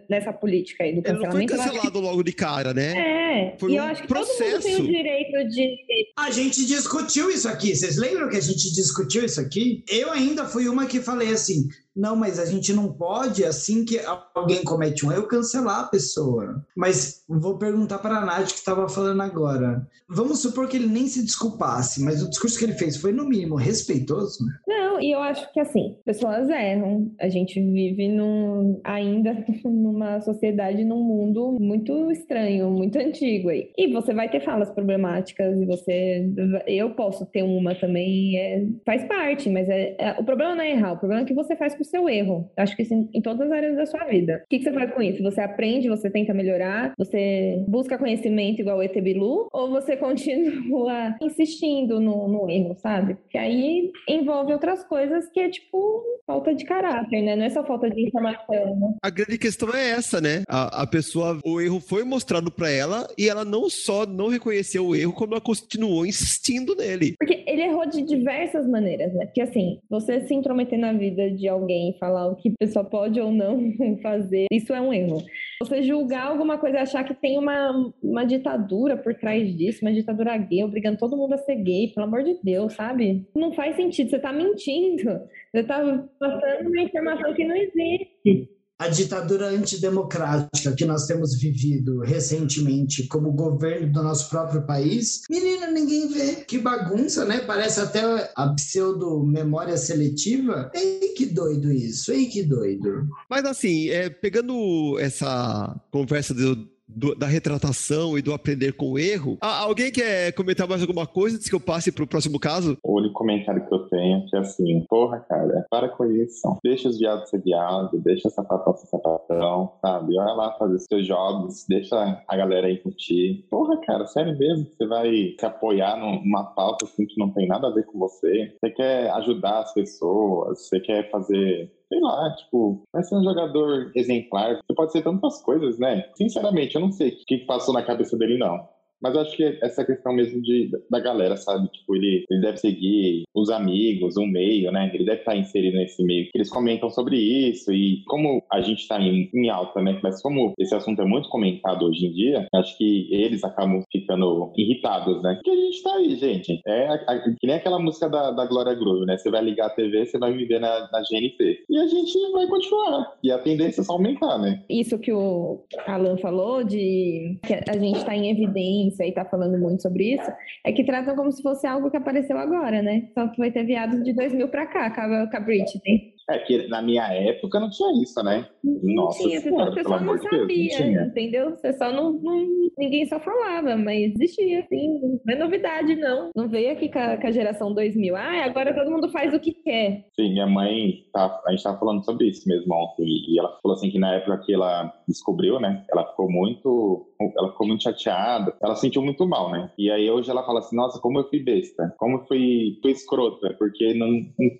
nessa política aí do cancelamento. Ele não foi cancelado logo de cara, né? É. Foi e um eu acho que processo. todo mundo tem o direito de. A gente discutiu isso aqui. Vocês lembram que a gente discutiu isso aqui? Eu ainda fui uma que falei assim: não, mas a gente não pode, assim que alguém comete um erro, cancelar a pessoa. Mas vou perguntar para a Nath que estava falando agora. Vamos supor que ele nem se desculpasse, mas o discurso que ele fez foi, no mínimo, respeitoso? Não, e eu acho que, assim, pessoas erram. A gente vive num, ainda *laughs* numa sociedade, num mundo muito estranho, muito antigo aí. E você vai ter falas problemáticas, e você... Eu posso ter uma também, é, faz parte, mas é, é, o problema não é errar, o problema é que você faz com seu erro. Acho que isso em todas as áreas da sua vida. O que, que você faz com isso? Você aprende, você tenta melhorar, você busca conhecimento igual o Etebilu, ou você *laughs* continua insistindo no, no erro, sabe? Porque aí envolve outras coisas que é tipo falta de caráter, né? Não é só falta de informação. Né? A grande questão é essa, né? A, a pessoa, o erro foi mostrado para ela e ela não só não reconheceu o erro, como ela continuou insistindo nele. Porque ele errou de diversas maneiras, né? Porque assim, você se intrometer na vida de alguém alguém, falar o que a pessoa pode ou não *laughs* fazer, isso é um erro. Você julgar alguma coisa e achar que tem uma, uma ditadura por trás disso, uma ditadura gay, obrigando todo mundo a ser gay, pelo amor de Deus, sabe? Não faz sentido, você tá mentindo. Você tá passando uma informação que não existe a ditadura antidemocrática que nós temos vivido recentemente como governo do nosso próprio país, menina, ninguém vê. Que bagunça, né? Parece até a pseudo-memória seletiva. Ei, que doido isso, ei, que doido. Mas assim, é, pegando essa conversa do, do, da retratação e do aprender com o erro. Ah, alguém quer comentar mais alguma coisa antes que eu passe para o próximo caso? O único comentário que eu tenho é assim, porra, cara, para com isso. Deixa os viados ser viados, deixa sapatão ser sapatão, sabe? Olha lá fazer seus jogos, deixa a galera aí curtir. Porra, cara, sério mesmo? Você vai se apoiar numa pauta assim que não tem nada a ver com você? Você quer ajudar as pessoas? Você quer fazer sei lá, tipo, vai ser um jogador exemplar. Você pode ser tantas coisas, né? Sinceramente, eu não sei o que passou na cabeça dele, não. Mas acho que essa questão mesmo de, da galera, sabe? Tipo, ele, ele deve seguir os amigos, o meio, né? Ele deve estar inserido nesse meio. Eles comentam sobre isso e como a gente está em, em, alta, né? Mas como esse assunto é muito comentado hoje em dia, acho que eles acabam ficando irritados, né? Porque a gente tá aí, gente. É a, a, que nem aquela música da, da Glória Groove, né? Você vai ligar a TV, você vai me ver na, na GNT. E a gente vai continuar. E a tendência é só aumentar, né? Isso que o Alan falou de que a gente está em evidência ciência e está falando muito sobre isso, é que tratam como se fosse algo que apareceu agora, né? Só que vai ter viado de 2000 para cá, com a Britney. É que na minha época não tinha isso, né? Nossa tinha, senhora, não sabia, Deus, não entendeu? Você só não, não, Ninguém só falava, mas existia, assim. Não é novidade, não. Não veio aqui com a, com a geração 2000. Ah, agora todo mundo faz o que quer. Sim, minha mãe, tá, a gente tava falando sobre isso mesmo ontem. E ela falou assim que na época que ela descobriu, né? Ela ficou muito. Ela ficou muito chateada. Ela sentiu muito mal, né? E aí hoje ela fala assim: nossa, como eu fui besta. Como eu fui, fui escrota. Porque não.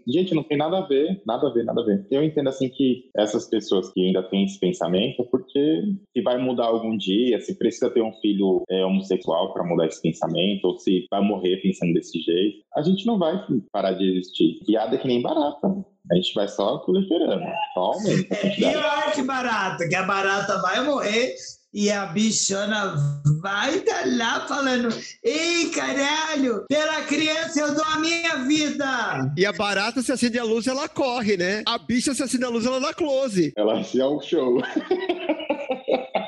Gente, não tem nada a ver, nada a ver ver, nada a ver. Eu entendo assim que essas pessoas que ainda têm esse pensamento, é porque se vai mudar algum dia, se precisa ter um filho é, homossexual para mudar esse pensamento, ou se vai morrer pensando desse jeito, a gente não vai parar de existir. Piada é que nem barata. A gente vai só proliferando, só aumenta. É pior que barata, que a barata vai morrer E a bichona vai tá lá falando: Ei, caralho, pela criança eu dou a minha vida. E a barata se acende a luz, ela corre, né? A bicha se acende a luz, ela dá close. Ela se é um show. *laughs*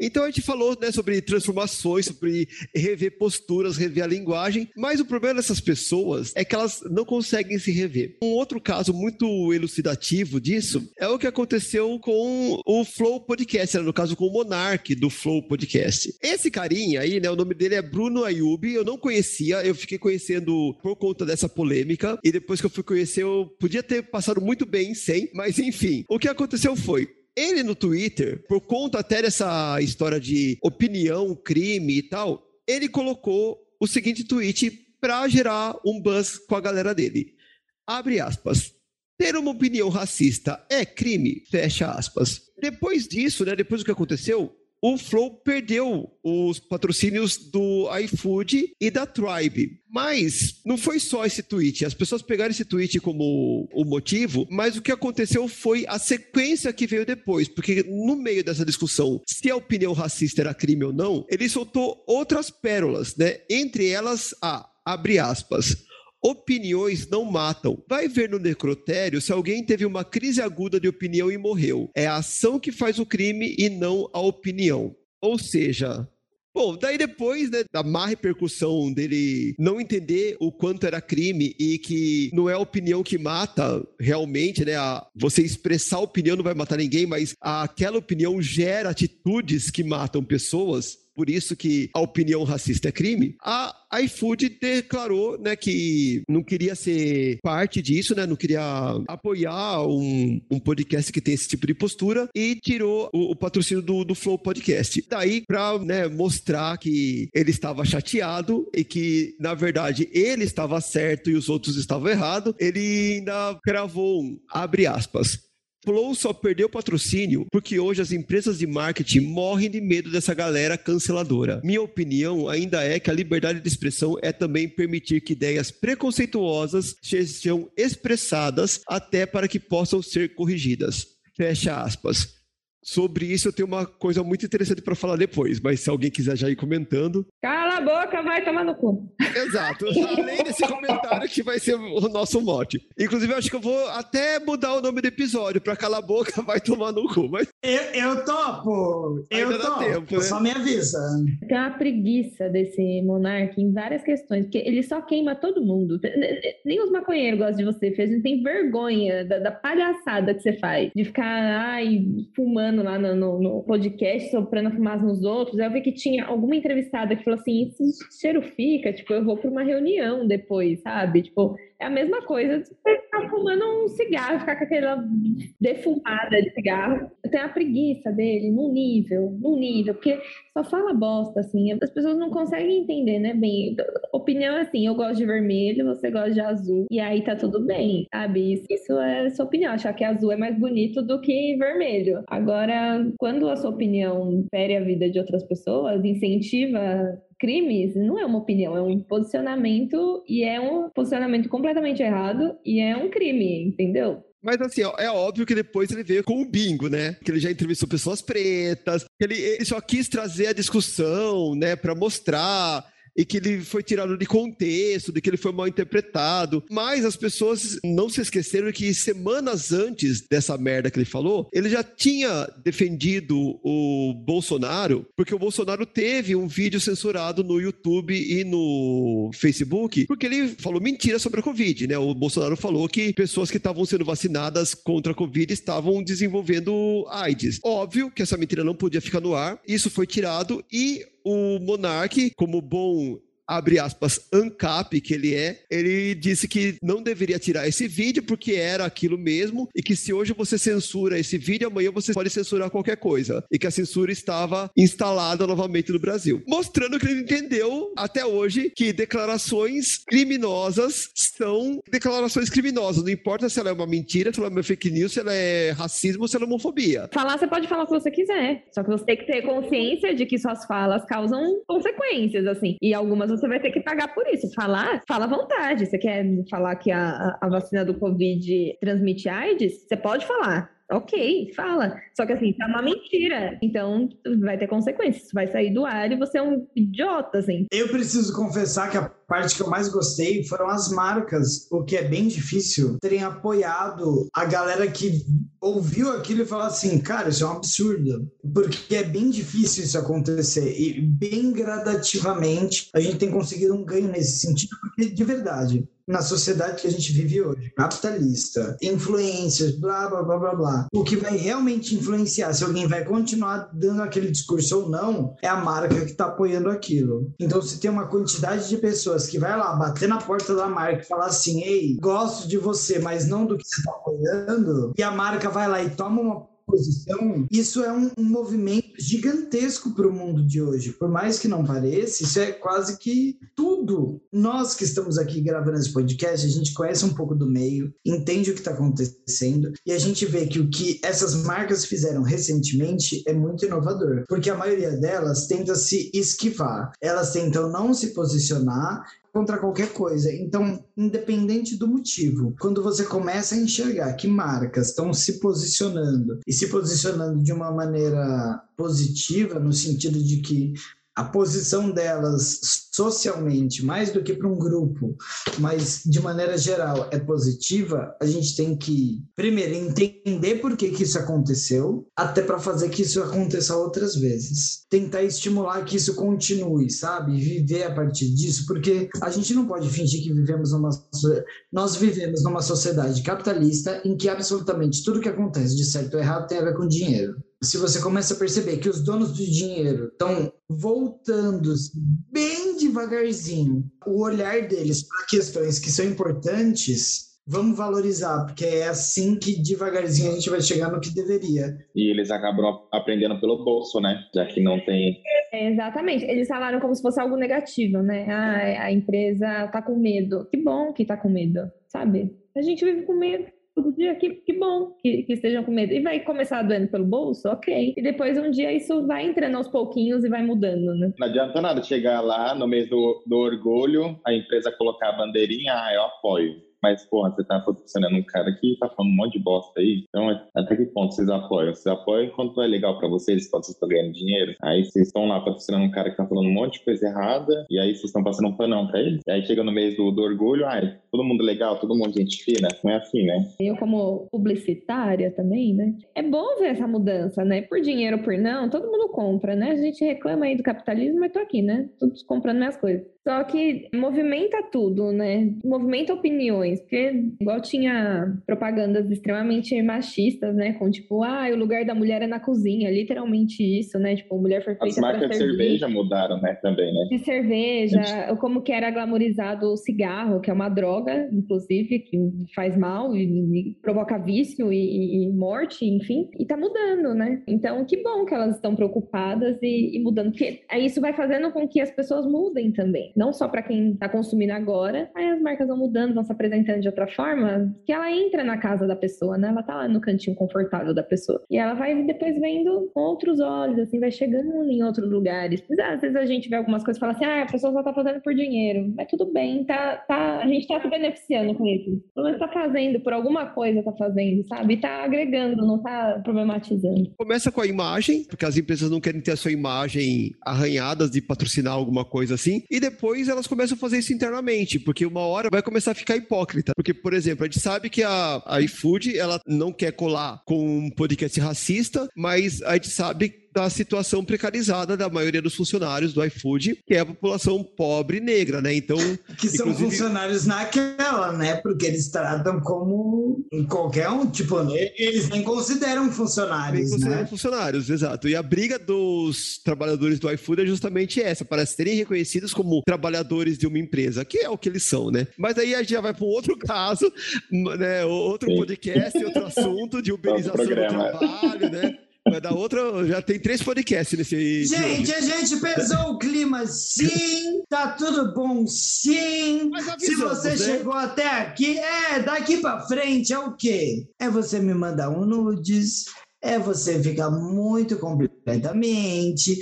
Então a gente falou né, sobre transformações, sobre rever posturas, rever a linguagem, mas o problema dessas pessoas é que elas não conseguem se rever. Um outro caso muito elucidativo disso é o que aconteceu com o Flow Podcast, né, no caso com o Monark do Flow Podcast. Esse carinha aí, né, o nome dele é Bruno Ayub, eu não conhecia, eu fiquei conhecendo por conta dessa polêmica, e depois que eu fui conhecer, eu podia ter passado muito bem sem, mas enfim, o que aconteceu foi, ele no Twitter, por conta até dessa história de opinião, crime e tal, ele colocou o seguinte tweet para gerar um buzz com a galera dele. Abre aspas. Ter uma opinião racista é crime? Fecha aspas. Depois disso, né, depois do que aconteceu, o Flow perdeu os patrocínios do iFood e da Tribe. Mas não foi só esse tweet. As pessoas pegaram esse tweet como o motivo, mas o que aconteceu foi a sequência que veio depois. Porque no meio dessa discussão, se a opinião racista era crime ou não, ele soltou outras pérolas, né? Entre elas, a, abre aspas, Opiniões não matam. Vai ver no necrotério se alguém teve uma crise aguda de opinião e morreu. É a ação que faz o crime e não a opinião. Ou seja, Bom, daí depois né, da má repercussão dele não entender o quanto era crime e que não é a opinião que mata realmente, né? A, você expressar a opinião não vai matar ninguém, mas aquela opinião gera atitudes que matam pessoas por isso que a opinião racista é crime, a iFood declarou né, que não queria ser parte disso, né, não queria apoiar um, um podcast que tem esse tipo de postura e tirou o, o patrocínio do, do, Flow Podcast. Daí, para né, mostrar que ele estava chateado e que, na verdade, ele estava certo e os outros estavam errados, ele ainda gravou um, abre aspas, Flow só perdeu patrocínio porque hoje as empresas de marketing morrem de medo dessa galera canceladora. Minha opinião ainda é que a liberdade de expressão é também permitir que ideias preconceituosas sejam expressadas até para que possam ser corrigidas. Fecha aspas. Sobre isso eu tenho uma coisa muito interessante para falar depois, mas se alguém quiser já ir comentando. Cala a boca, vai tomar no cu. Exato. Além desse comentário que vai ser o nosso mote. Inclusive, eu acho que eu vou até mudar o nome do episódio para Cala a boca, vai tomar no cu. Mas... Eu, eu topo. Eu Ainda topo. Tempo, né? Só me avisa. Tem uma preguiça desse monarca em várias questões, porque ele só queima todo mundo. Nem os maconheiros gostam de você, fez. Não tem vergonha da, da palhaçada que você faz. De ficar, ai, fumando lá no, no, podcast, soprando fumaça nos outros, eu vi que tinha alguma entrevistada que falou assim: esse cheiro fica, tipo, eu vou para uma reunião depois, sabe? Tipo, é a mesma coisa de você ficar fumando um cigarro, ficar com aquela defumada de cigarro. Eu tenho a preguiça dele num nível, num nível, porque só fala bosta, assim. As pessoas não conseguem entender, né, bem. Opinião é assim, eu gosto de vermelho, você gosta de azul, e aí tá tudo bem, sabe? Isso é sua opinião, achar que azul é mais bonito do que vermelho. Agora, quando a sua opinião fere a vida de outras pessoas, incentiva crimes não é uma opinião, é um posicionamento e é um posicionamento completamente errado e é um crime, entendeu? Mas assim, é óbvio que depois ele veio com o bingo, né? Que ele já entrevistou pessoas pretas, ele, ele só quis trazer a discussão, né, para mostrar e que ele foi tirado de contexto, de que ele foi mal interpretado. Mas as pessoas não se esqueceram que semanas antes dessa merda que ele falou, ele já tinha defendido o Bolsonaro, porque o Bolsonaro teve um vídeo censurado no YouTube e no Facebook, porque ele falou mentira sobre a Covid, né? O Bolsonaro falou que pessoas que estavam sendo vacinadas contra a Covid estavam desenvolvendo AIDS. Óbvio que essa mentira não podia ficar no ar, isso foi tirado e o Monark, como bom abre aspas, ANCAP, que ele é, ele disse que não deveria tirar esse vídeo porque era aquilo mesmo e que se hoje você censura esse vídeo, amanhã você pode censurar qualquer coisa. E que a censura estava instalada novamente no Brasil. Mostrando que ele entendeu até hoje que declarações criminosas são declarações criminosas. Não importa se ela é uma mentira, se ela é uma fake news, se ela é racismo, se ela é homofobia. Falar, você pode falar o que você quiser. Só que você tem que ter consciência de que suas falas causam consequências, assim. E algumas você vai ter que pagar por isso. Falar, fala à vontade. Você quer falar que a, a vacina do Covid transmite AIDS? Você pode falar. ok, fala. Só que assim, tá uma mentira. Então vai ter consequências. Vai sair do ar e você é um idiota, assim. Eu preciso confessar que a parte que eu mais gostei foram as marcas, o que é bem difícil, terem apoiado a galera que ouviu aquilo e falou assim, cara, isso é um absurdo. Porque é bem difícil isso acontecer. E bem gradativamente a gente tem conseguido um ganho nesse sentido, porque de verdade, na sociedade que a gente vive hoje, capitalista, influências, blá, blá, blá, blá, blá. O que vai realmente influenciar se alguém vai continuar dando aquele discurso ou não é a marca que está apoiando aquilo. Então, se tem uma quantidade de pessoas que vai lá bater na porta da marca e falar assim, ei, gosto de você, mas não do que você está apoiando, e a marca vai lá e toma uma posição, isso é um, um movimento gigantesco para o mundo de hoje. Por mais que não pareça, isso é quase que tudo. Nós que estamos aqui gravando esse podcast, a gente conhece um pouco do meio, entende o que está acontecendo e a gente vê que o que essas marcas fizeram recentemente é muito inovador, porque a maioria delas tenta se esquivar, elas tentam não se posicionar contra qualquer coisa. Então, independente do motivo, quando você começa a enxergar que marcas estão se posicionando e se posicionando de uma maneira positiva, no sentido de que a posição delas socialmente, mais do que para um grupo, mas de maneira geral é positiva, a gente tem que, primeiro, entender por que, que isso aconteceu, até para fazer que isso aconteça outras vezes. Tentar estimular que isso continue, sabe? Viver a partir disso, porque a gente não pode fingir que vivemos numa. Nós vivemos numa sociedade capitalista em que absolutamente tudo que acontece de certo ou errado tem a ver com dinheiro se você começa a perceber que os donos do dinheiro estão voltando bem devagarzinho o olhar deles para questões que são importantes, vamos valorizar, porque é assim que devagarzinho a gente vai chegar no que deveria. E eles acabam aprendendo pelo bolso, né? Já que não tem. É, exatamente. Eles falaram como se fosse algo negativo, né? Ah, a empresa tá com medo. Que bom que tá com medo, sabe? A gente vive com medo todo dia, que, que bom que, que, estejam com medo. E vai começar doendo pelo bolso, ok. E depois um dia isso vai entrando aos pouquinhos e vai mudando, né? Não adianta nada chegar lá no mês do, do orgulho, a empresa colocar a bandeirinha, ah, eu apoio. Mas, porra, você tá patrocinando um cara que tá falando um monte de bosta aí. Então, até que ponto vocês apoiam? Vocês apoiam quando é legal pra vocês, quando vocês estão ganhando dinheiro. Aí vocês estão lá patrocinando um cara que tá falando um monte de coisa errada, e aí vocês estão passando um panão pra ele. E aí chega no mês do, do orgulho, ai, todo mundo legal, todo mundo gente fina. Não é assim, né? Eu, como publicitária também, né? É bom ver essa mudança, né? Por dinheiro ou por não, todo mundo compra, né? A gente reclama aí do capitalismo, mas tô aqui, né? Todos comprando minhas coisas. Só que movimenta tudo, né? Movimenta opiniões, porque igual tinha propagandas extremamente machistas, né? Com tipo, ah, o lugar da mulher é na cozinha, literalmente isso, né? Tipo, mulher foi feita As marcas de cerveja mudaram, né? Também, né? De cerveja, gente... como que era glamorizado o cigarro, que é uma droga, inclusive, que faz mal e, e provoca vício e, e, morte, enfim. E tá mudando, né? Então, que bom que elas estão preocupadas e, e mudando, porque isso vai fazendo com que as pessoas mudem também não só para quem está consumindo agora, aí as marcas vão mudando, vão se apresentando de outra forma, que ela entra na casa da pessoa, né? Ela tá lá no cantinho confortável da pessoa. E ela vai depois vendo outros olhos, assim, vai chegando em outros lugares. Mas, às vezes a gente vê algumas coisas e fala assim, ah, a pessoa só tá fazendo por dinheiro. Mas tudo bem, tá, tá, a gente tá se beneficiando com isso. Pelo menos tá fazendo, por alguma coisa tá fazendo, sabe? E tá agregando, não tá problematizando. Começa com a imagem, porque as empresas não querem ter a sua imagem arranhada de patrocinar alguma coisa assim. E depois depois elas começam a fazer isso internamente, porque uma hora vai começar a ficar hipócrita. Porque, por exemplo, a gente sabe que a, a iFood, ela não quer colar com um podcast racista, mas a gente sabe da situação precarizada da maioria dos funcionários do iFood, que é a população pobre e negra, né? Então. Que são inclusive... funcionários naquela, né? Porque eles tratam como qualquer um, tipo, eles nem consideram funcionários. Nem consideram né? funcionários, exato. E a briga dos trabalhadores do iFood é justamente essa, para serem reconhecidos como trabalhadores de uma empresa, que é o que eles são, né? Mas aí a gente já vai para um outro caso, *laughs* né? Outro Sim. podcast, outro assunto de uberização do trabalho, né? Vai dar outra. Já tem três podcasts nesse aí. Gente, a gente pesou o clima sim. Tá tudo bom sim. Se você né? chegou até aqui, é, daqui pra frente é o quê? É você me mandar um nudes. É você ficar muito completamente.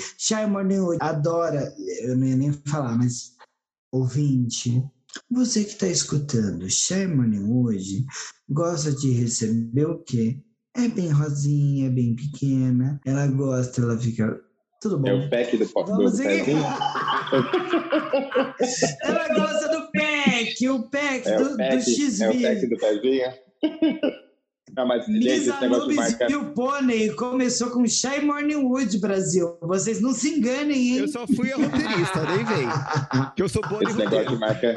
Morning adora. Eu não ia nem falar, mas. Ouvinte, você que está escutando Morning hoje gosta de receber o quê? É bem rosinha, é bem pequena. Ela gosta, ela fica. Tudo bom. É o pack do pop do Vamos seguir. pezinho? *laughs* ela gosta do pack, o pack É do, o do pack, é o pack do pezinho? Não, mas, marca... e o Pônei começou com Shy Morning Wood, Brasil. Vocês não se enganem, hein? Eu só fui a roteirista, nem vem. Que eu sou de Esse negócio de marca,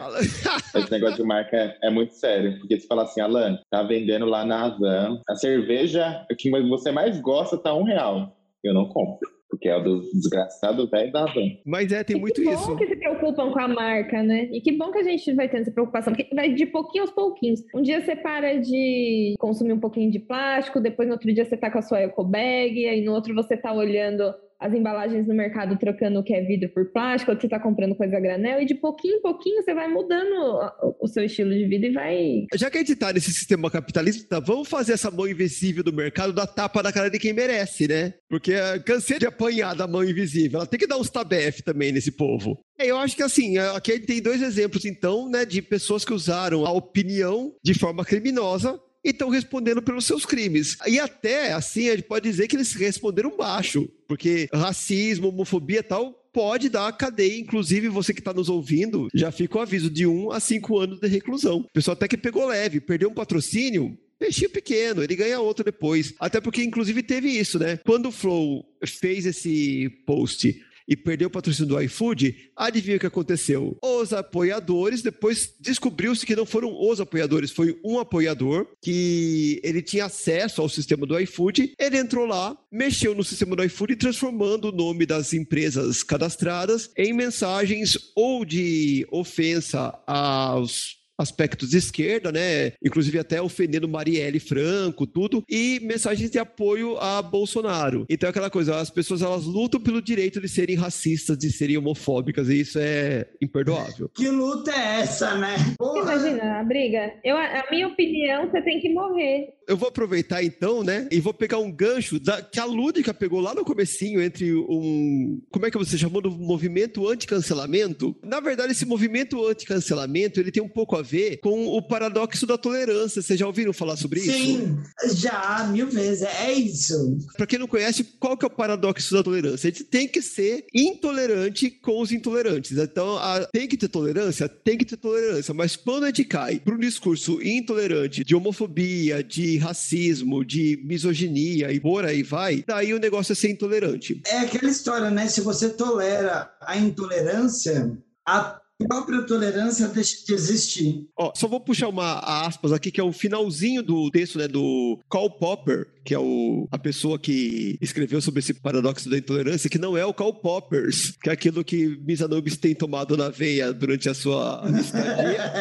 esse negócio de marca é, é muito sério. Porque você fala assim, Alan, tá vendendo lá na Azam. A cerveja que você mais gosta tá um real. Eu não compro. Porque é o do desgraçado velho da Azam. Mas é, tem E muito que bom isso. que se preocupam com a marca, né? E que bom que a gente vai tendo essa preocupação, porque vai de pouquinho aos pouquinhos. Um dia você para de consumir um pouquinho de plástico, depois no outro dia você tá com a sua eco bag, aí no outro você tá olhando as embalagens no mercado trocando o que é vidro por plástico, outro você tá comprando coisa a granel, e de pouquinho em pouquinho você vai mudando o- seu estilo de vida e vai Já que a gente tá nesse sistema capitalista, vamos fazer essa mão invisível do mercado dar tapa na cara de quem merece, né? Porque ah, cansei de apanhar da mão invisível. Ela tem que dar uns tabef também nesse povo. É, Eu acho que assim, ah, aqui a gente tem dois exemplos, então, né, de pessoas que usaram a opinião de forma criminosa e estão respondendo pelos seus crimes. E até, assim, a gente pode dizer que eles responderam baixo, porque racismo, homofobia e tal pode dar cadeia. Inclusive, você que está nos ouvindo, já fica o aviso de um a cinco anos de reclusão. O pessoal até que pegou leve, perdeu um patrocínio. Peixinho pequeno, ele ganha outro depois. Até porque, inclusive, teve isso, né? Quando o Flow fez esse post e perdeu o patrocínio do iFood, adivinha o que aconteceu? Os apoiadores, depois descobriu-se que não foram os apoiadores, foi um apoiador que ele tinha acesso ao sistema do iFood, ele entrou lá, mexeu no sistema do iFood, transformando o nome das empresas cadastradas em mensagens ou de ofensa aos aspectos de esquerda, né? Inclusive até ofendendo Marielle Franco, tudo, e mensagens de apoio a Bolsonaro. Então é aquela coisa, as pessoas elas lutam pelo direito de serem racistas, de serem homofóbicas, e isso é imperdoável. Que luta é essa, né? Porra. Imagina a briga. Eu, a minha opinião, você tem que morrer. Eu vou aproveitar então, né, e vou pegar um gancho da, que a Lúdica pegou lá no comecinho entre um, como é que você chamou do movimento anticancelamento? Na verdade, esse movimento anticancelamento, ele tem um pouco a ver com o paradoxo da tolerância. Vocês já ouviram falar sobre isso? Sim, já, mil vezes. É isso. Para quem não conhece, qual que é o paradoxo da tolerância? A gente tem que ser intolerante com os intolerantes. Então, a- tem que ter tolerância? Tem que ter tolerância. Mas quando a gente cai para um discurso intolerante de homofobia, de racismo, de misoginia e por aí vai, daí o negócio é ser intolerante. É aquela história, né? Se você tolera a intolerância, a própria tolerância deixa de existir. Ó, só vou puxar uma aspas aqui, que é o finalzinho do texto, né, do Karl Popper, que é o, a pessoa que escreveu sobre esse paradoxo da intolerância, que não é o Karl Poppers, que é aquilo que Misanubis tem tomado na veia durante a sua estadia.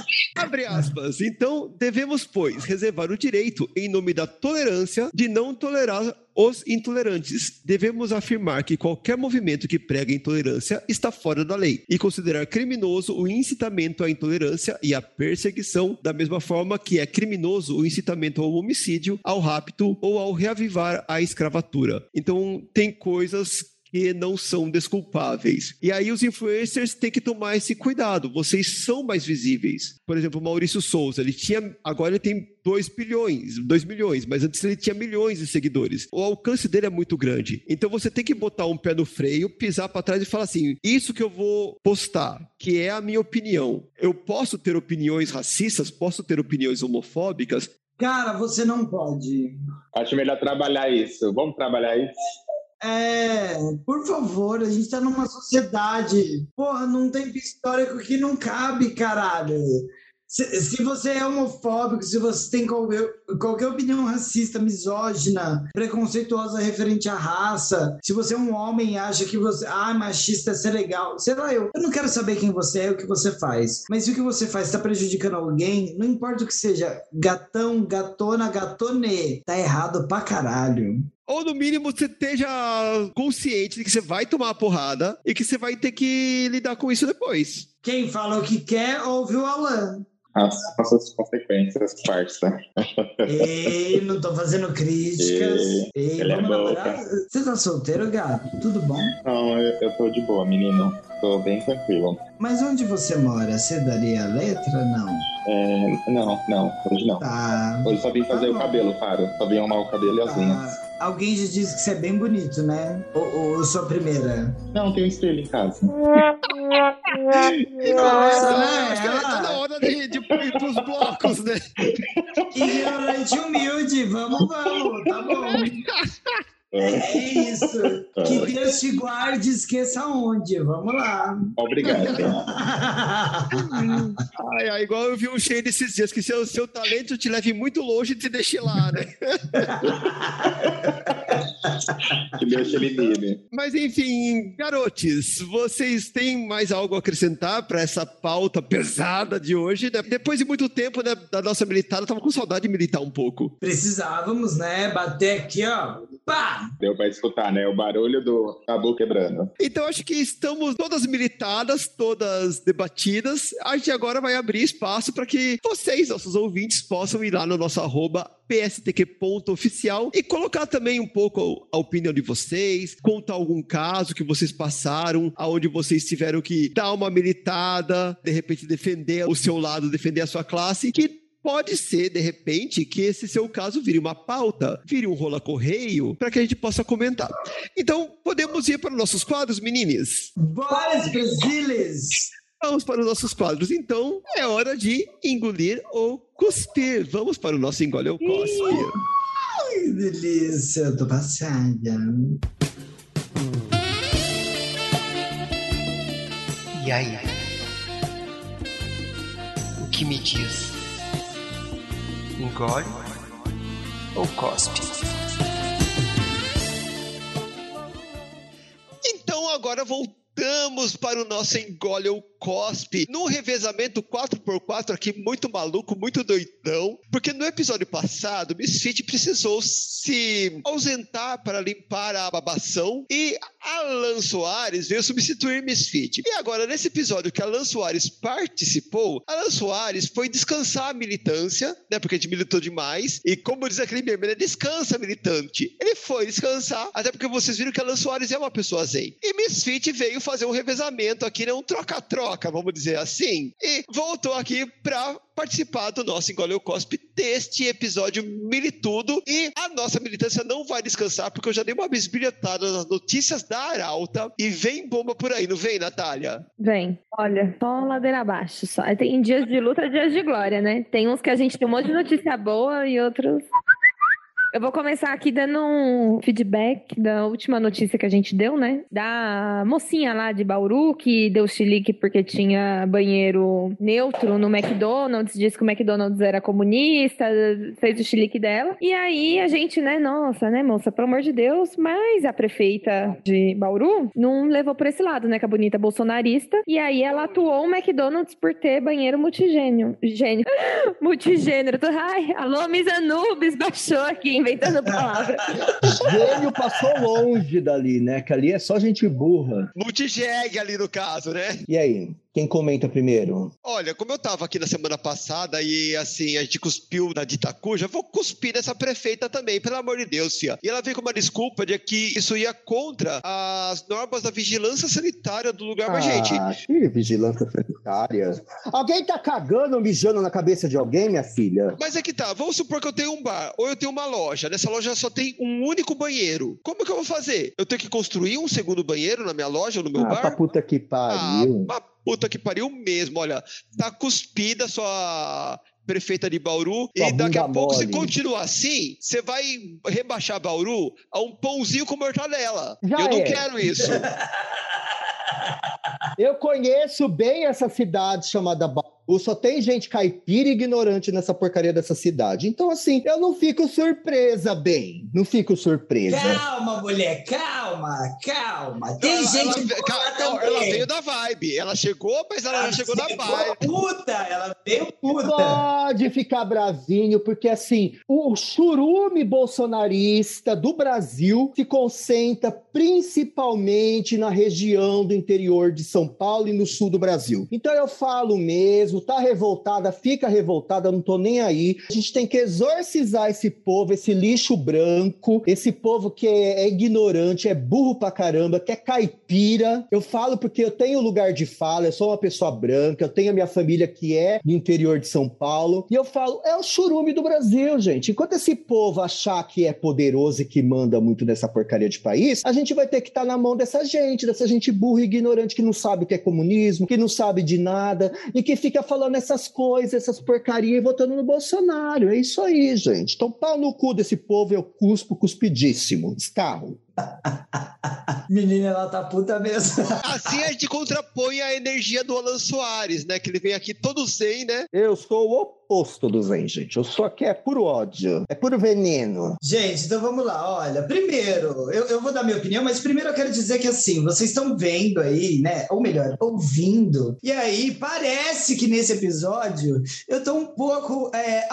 *laughs* Abre aspas. Então, devemos, pois, reservar o direito, em nome da tolerância, de não tolerar os intolerantes. Devemos afirmar que qualquer movimento que prega intolerância está fora da lei e considerar criminoso o incitamento à intolerância e à perseguição, da mesma forma que é criminoso o incitamento ao homicídio, ao rapto ou ao reavivar a escravatura. Então, tem coisas que não são desculpáveis. E aí os influencers têm que tomar esse cuidado. Vocês são mais visíveis. Por exemplo, o Maurício Souza, ele tinha, agora ele tem 2 bilhões, 2 milhões, mas antes ele tinha milhões de seguidores. O alcance dele é muito grande. Então você tem que botar um pé no freio, pisar para trás e falar assim: "Isso que eu vou postar, que é a minha opinião. Eu posso ter opiniões racistas, posso ter opiniões homofóbicas, Cara, você não pode. Acho melhor trabalhar isso. Vamos trabalhar isso? É, por favor, a gente tá numa sociedade. Porra, num tempo histórico que não cabe, caralho. Se, se você é homofóbico, se você tem qualquer, qualquer opinião racista, misógina, preconceituosa referente à raça, se você é um homem e acha que você, ah, machista é ser legal, sei lá, eu, eu não quero saber quem você é e o que você faz. Mas se o que você faz está prejudicando alguém, não importa o que seja, gatão, gatona, gatone, tá errado pra caralho. Ou no mínimo você esteja consciente de que você vai tomar a porrada e que você vai ter que lidar com isso depois. Quem fala o que quer, ouve o Alan. As, as suas consequências, parça. Ei, não tô fazendo críticas. Ei, Ei, ele é namorar? Você tá solteiro, gato? Tudo bom? Não, eu, eu tô de boa, menino. Tô bem tranquilo. Mas onde você mora? Você daria a letra? Não. É, não, não, hoje não. Tá. Hoje só vim fazer Tá o cabelo, claro. Só vim arrumar o cabelo e as unhas. Alguém já disse que você é bem bonito, né? Ou, ou sua primeira? Não, tem um espelho em casa. E *laughs* Nossa, começa, né? acho que é Ela- tá na hora de, de ir pros *laughs* blocos, né? Ignorante humilde, vamos, vamos, tá bom. *laughs* É isso. Que Deus te guarde, esqueça onde. Vamos lá. Obrigado. *laughs* Ai, ai, igual eu vi um cheio desses dias, que seu, seu talento te leve muito longe e te deixe lá, né? *laughs* que Deus te elimine. Mas enfim, garotes, vocês têm mais algo a acrescentar para essa pauta pesada de hoje? né? Depois de muito tempo né, da nossa militada, eu tava com saudade de militar um pouco. Precisávamos, né? Bater aqui, ó. Pá! Deu pra escutar, né? O barulho do tabu quebrando. Então acho que estamos todas militadas, todas debatidas. A gente agora vai abrir espaço para que vocês, nossos ouvintes, possam ir lá no nosso arroba pstq.oficial e colocar também um pouco a opinião de vocês, contar algum caso que vocês passaram, aonde vocês tiveram que dar uma militada, de repente defender o seu lado, defender a sua classe, que Pode ser, de repente, que esse seu caso vire uma pauta, vire um rola correio, para que a gente possa comentar. Então, podemos ir para os nossos quadros, meninas? Bora, Brasilis! Vamos para os nossos quadros. Então, é hora de engolir ou cuspir. Vamos para o nosso engole ou cospe. Que delícia, eu tô passada. E aí? O que me diz? Engole ou cospe? Então, agora voltamos para o nosso engole ou cospe, num revezamento 4x4 aqui, muito maluco, muito doidão, porque no episódio passado, Misfit precisou se ausentar para limpar a babação e Alan Soares veio substituir Misfit. E agora, nesse episódio que Alan Soares participou, Alan Soares foi descansar a militância, né, porque a gente militou demais, e como diz aquele meme, né, descansa militante. Ele foi descansar, até porque vocês viram que Alan Soares é uma pessoa zen. E Misfit veio fazer um revezamento aqui, né, um troca-troca, vamos dizer assim, e voltou aqui pra participar do nosso Engole o Cospe deste episódio Militudo. E a nossa militância não vai descansar, porque eu já dei uma bisbilhotada nas notícias da Arauta e vem bomba por aí, não vem, Natália? Vem, olha, só ladeira abaixo. Só. Tem dias de luta, dias de glória, né? Tem uns que a gente tem um monte de notícia boa e outros. Eu vou começar aqui dando um feedback da última notícia que a gente deu, né? Da mocinha lá de Bauru que deu chilique porque tinha banheiro neutro no McDonald's, disse que o McDonald's era comunista, fez o chilique dela. E aí a gente, né, nossa, né, moça, pelo amor de Deus, mas a prefeita de Bauru não levou por esse lado, né, que a bonita bolsonarista. E aí ela atuou o McDonald's por ter banheiro multigênio. Gênio. *laughs* Multigênero. Ai, alô, Miss Anubis, baixou aqui, inventando palavra. Gênio passou longe dali, né? Que ali é só gente burra. Multigeg ali no caso, né? E aí, quem comenta primeiro? Olha, como eu tava aqui na semana passada e assim, a gente cuspiu na Ditacuja, vou cuspir nessa prefeita também, pelo amor de Deus, fia. E ela veio com uma desculpa de que isso ia contra as normas da vigilância sanitária do lugar, mas, gente. Ah, que vigilância sanitária. Alguém tá cagando mijando na cabeça de alguém, minha filha? Mas é que tá, vamos supor que eu tenho um bar ou eu tenho uma loja. Nessa loja só tem um único banheiro. Como que eu vou fazer? Eu tenho que construir um segundo banheiro na minha loja ou no meu Ah, pra bar? puta que Ah, pariu. uma puta que pariu mesmo. Olha, tá cuspida sua prefeita de Bauru Sua e daqui a pouco, se mole. continuar assim, você vai rebaixar Bauru a um pãozinho com mortadela. Já Eu não é. quero isso. *laughs* Eu conheço bem essa cidade chamada Bauru. Só tem gente caipira e ignorante nessa porcaria dessa cidade. Então, assim, eu não fico surpresa, bem. Não fico surpresa. Calma, mulher, calma, calma. Tem ela, gente ela, boa ca- também. ela veio da vibe. Ela chegou, mas ela já chegou na vibe. puta, ela veio puta. Pode ficar bravinho, porque assim, o churume bolsonarista do Brasil se concentra principalmente na região do interior de São Paulo e no sul do Brasil. Então eu falo mesmo, mesmo, tá revoltada, fica revoltada, não tô nem aí. A gente tem que exorcizar esse povo, esse lixo branco, esse povo que é, é ignorante, é burro pra caramba, que é caipira. Eu falo porque eu tenho lugar de fala, eu sou uma pessoa branca, eu tenho a minha família que é do interior de São Paulo, e eu falo, é o churume do Brasil, gente. Enquanto esse povo achar que é poderoso e que manda muito nessa porcaria de país, a gente vai ter que estar tá na mão dessa gente, dessa gente burra e ignorante que não sabe o que é comunismo, que não sabe de nada e que fica falando essas coisas, essas porcarias e votando no Bolsonaro. É isso aí, gente. Então, pau no cu desse povo, eu cuspo cuspidíssimo. Escarro. *laughs* Menina, ela tá puta mesmo. Assim a gente contrapõe a energia do Alan Soares, né? Que ele vem aqui todo zen, né? Eu sou o oposto do Zen, gente. Eu sou aqui é puro ódio, é puro veneno. Gente, então vamos lá. Olha, primeiro, eu, eu vou dar minha opinião, mas primeiro eu quero dizer que assim, vocês estão vendo aí, né? Ou melhor, ouvindo. E aí, parece que nesse episódio eu tô um pouco, é,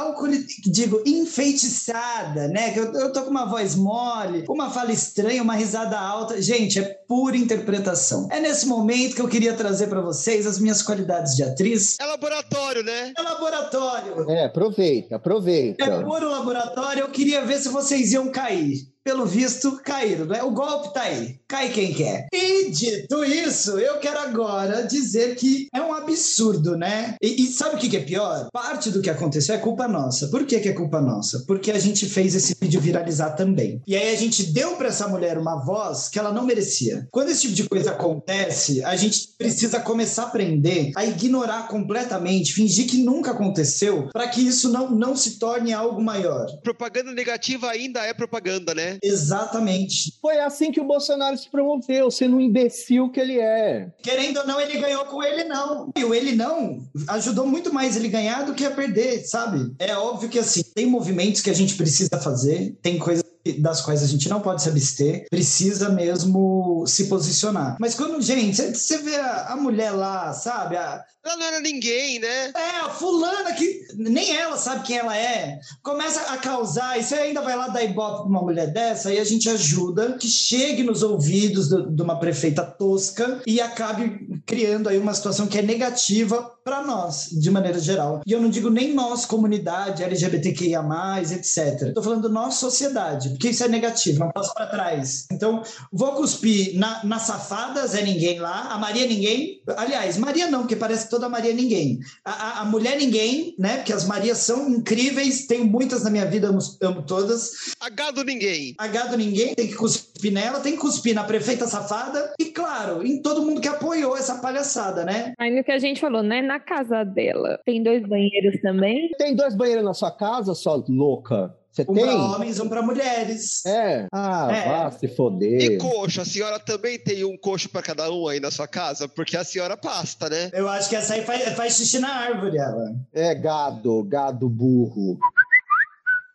digo, enfeitiçada, né? Que eu, eu tô com uma voz mole, uma fala estranha, uma risada alta. Gente, é pura interpretação. É nesse momento que eu queria trazer para vocês as minhas qualidades de atriz. É laboratório, né? É laboratório. É, aproveita, aproveita. É puro laboratório. Eu queria ver se vocês iam cair pelo visto, caíram. Né? O golpe tá aí. Cai quem quer. E dito isso, eu quero agora dizer que é um absurdo, né? E, e sabe o que, que, é pior? Parte do que aconteceu é culpa nossa. Por que, que é culpa nossa? Porque a gente fez esse vídeo viralizar também. E aí a gente deu para essa mulher uma voz que ela não merecia. Quando esse tipo de coisa acontece, a gente precisa começar a aprender a ignorar completamente, fingir que nunca aconteceu, para que isso não, não se torne algo maior. Propaganda negativa ainda é propaganda, né? Exatamente. Foi assim que o Bolsonaro se promoveu, sendo um imbecil que ele é. Querendo ou não, ele ganhou com ele não. E o ele não ajudou muito mais ele ganhar do que a perder, sabe? É óbvio que assim, tem movimentos que a gente precisa fazer, tem coisas das quais a gente não pode se abster, precisa mesmo se posicionar. Mas quando, gente, você vê a, a mulher lá, sabe? A, ela não era ninguém, né? É, a fulana que nem ela sabe quem ela é, começa a causar, e você ainda vai lá dar ibope pra uma mulher dessa, aí a gente ajuda que chegue nos ouvidos do, de uma prefeita tosca e acabe criando aí uma situação que é negativa para nós, de maneira geral. E eu não digo nem nós, comunidade LGBTQIA, etc. Estou falando nós, sociedade, porque isso é negativo, não passo para trás. Então, vou cuspir na, na safada, Zé Ninguém lá, a Maria Ninguém. Aliás, Maria não, porque parece que toda Maria Ninguém. A, a, a mulher Ninguém, né? Porque as Marias são incríveis, tenho muitas na minha vida, amo, amo todas. A gado ninguém. A gado ninguém, tem que cuspir nela, tem que cuspir na prefeita safada e, claro, em todo mundo que apoiou essa palhaçada, né? Aí no que a gente falou, né? Na na casa dela tem dois banheiros também? Tem dois banheiros na sua casa, sua louca? Você um tem? para homens, um para mulheres. É. Ah, é. vá se foder. E coxo, a senhora também tem um coxo para cada um aí na sua casa? Porque a senhora pasta, né? Eu acho que essa aí faz, faz xixi na árvore, ela. É gado, gado burro.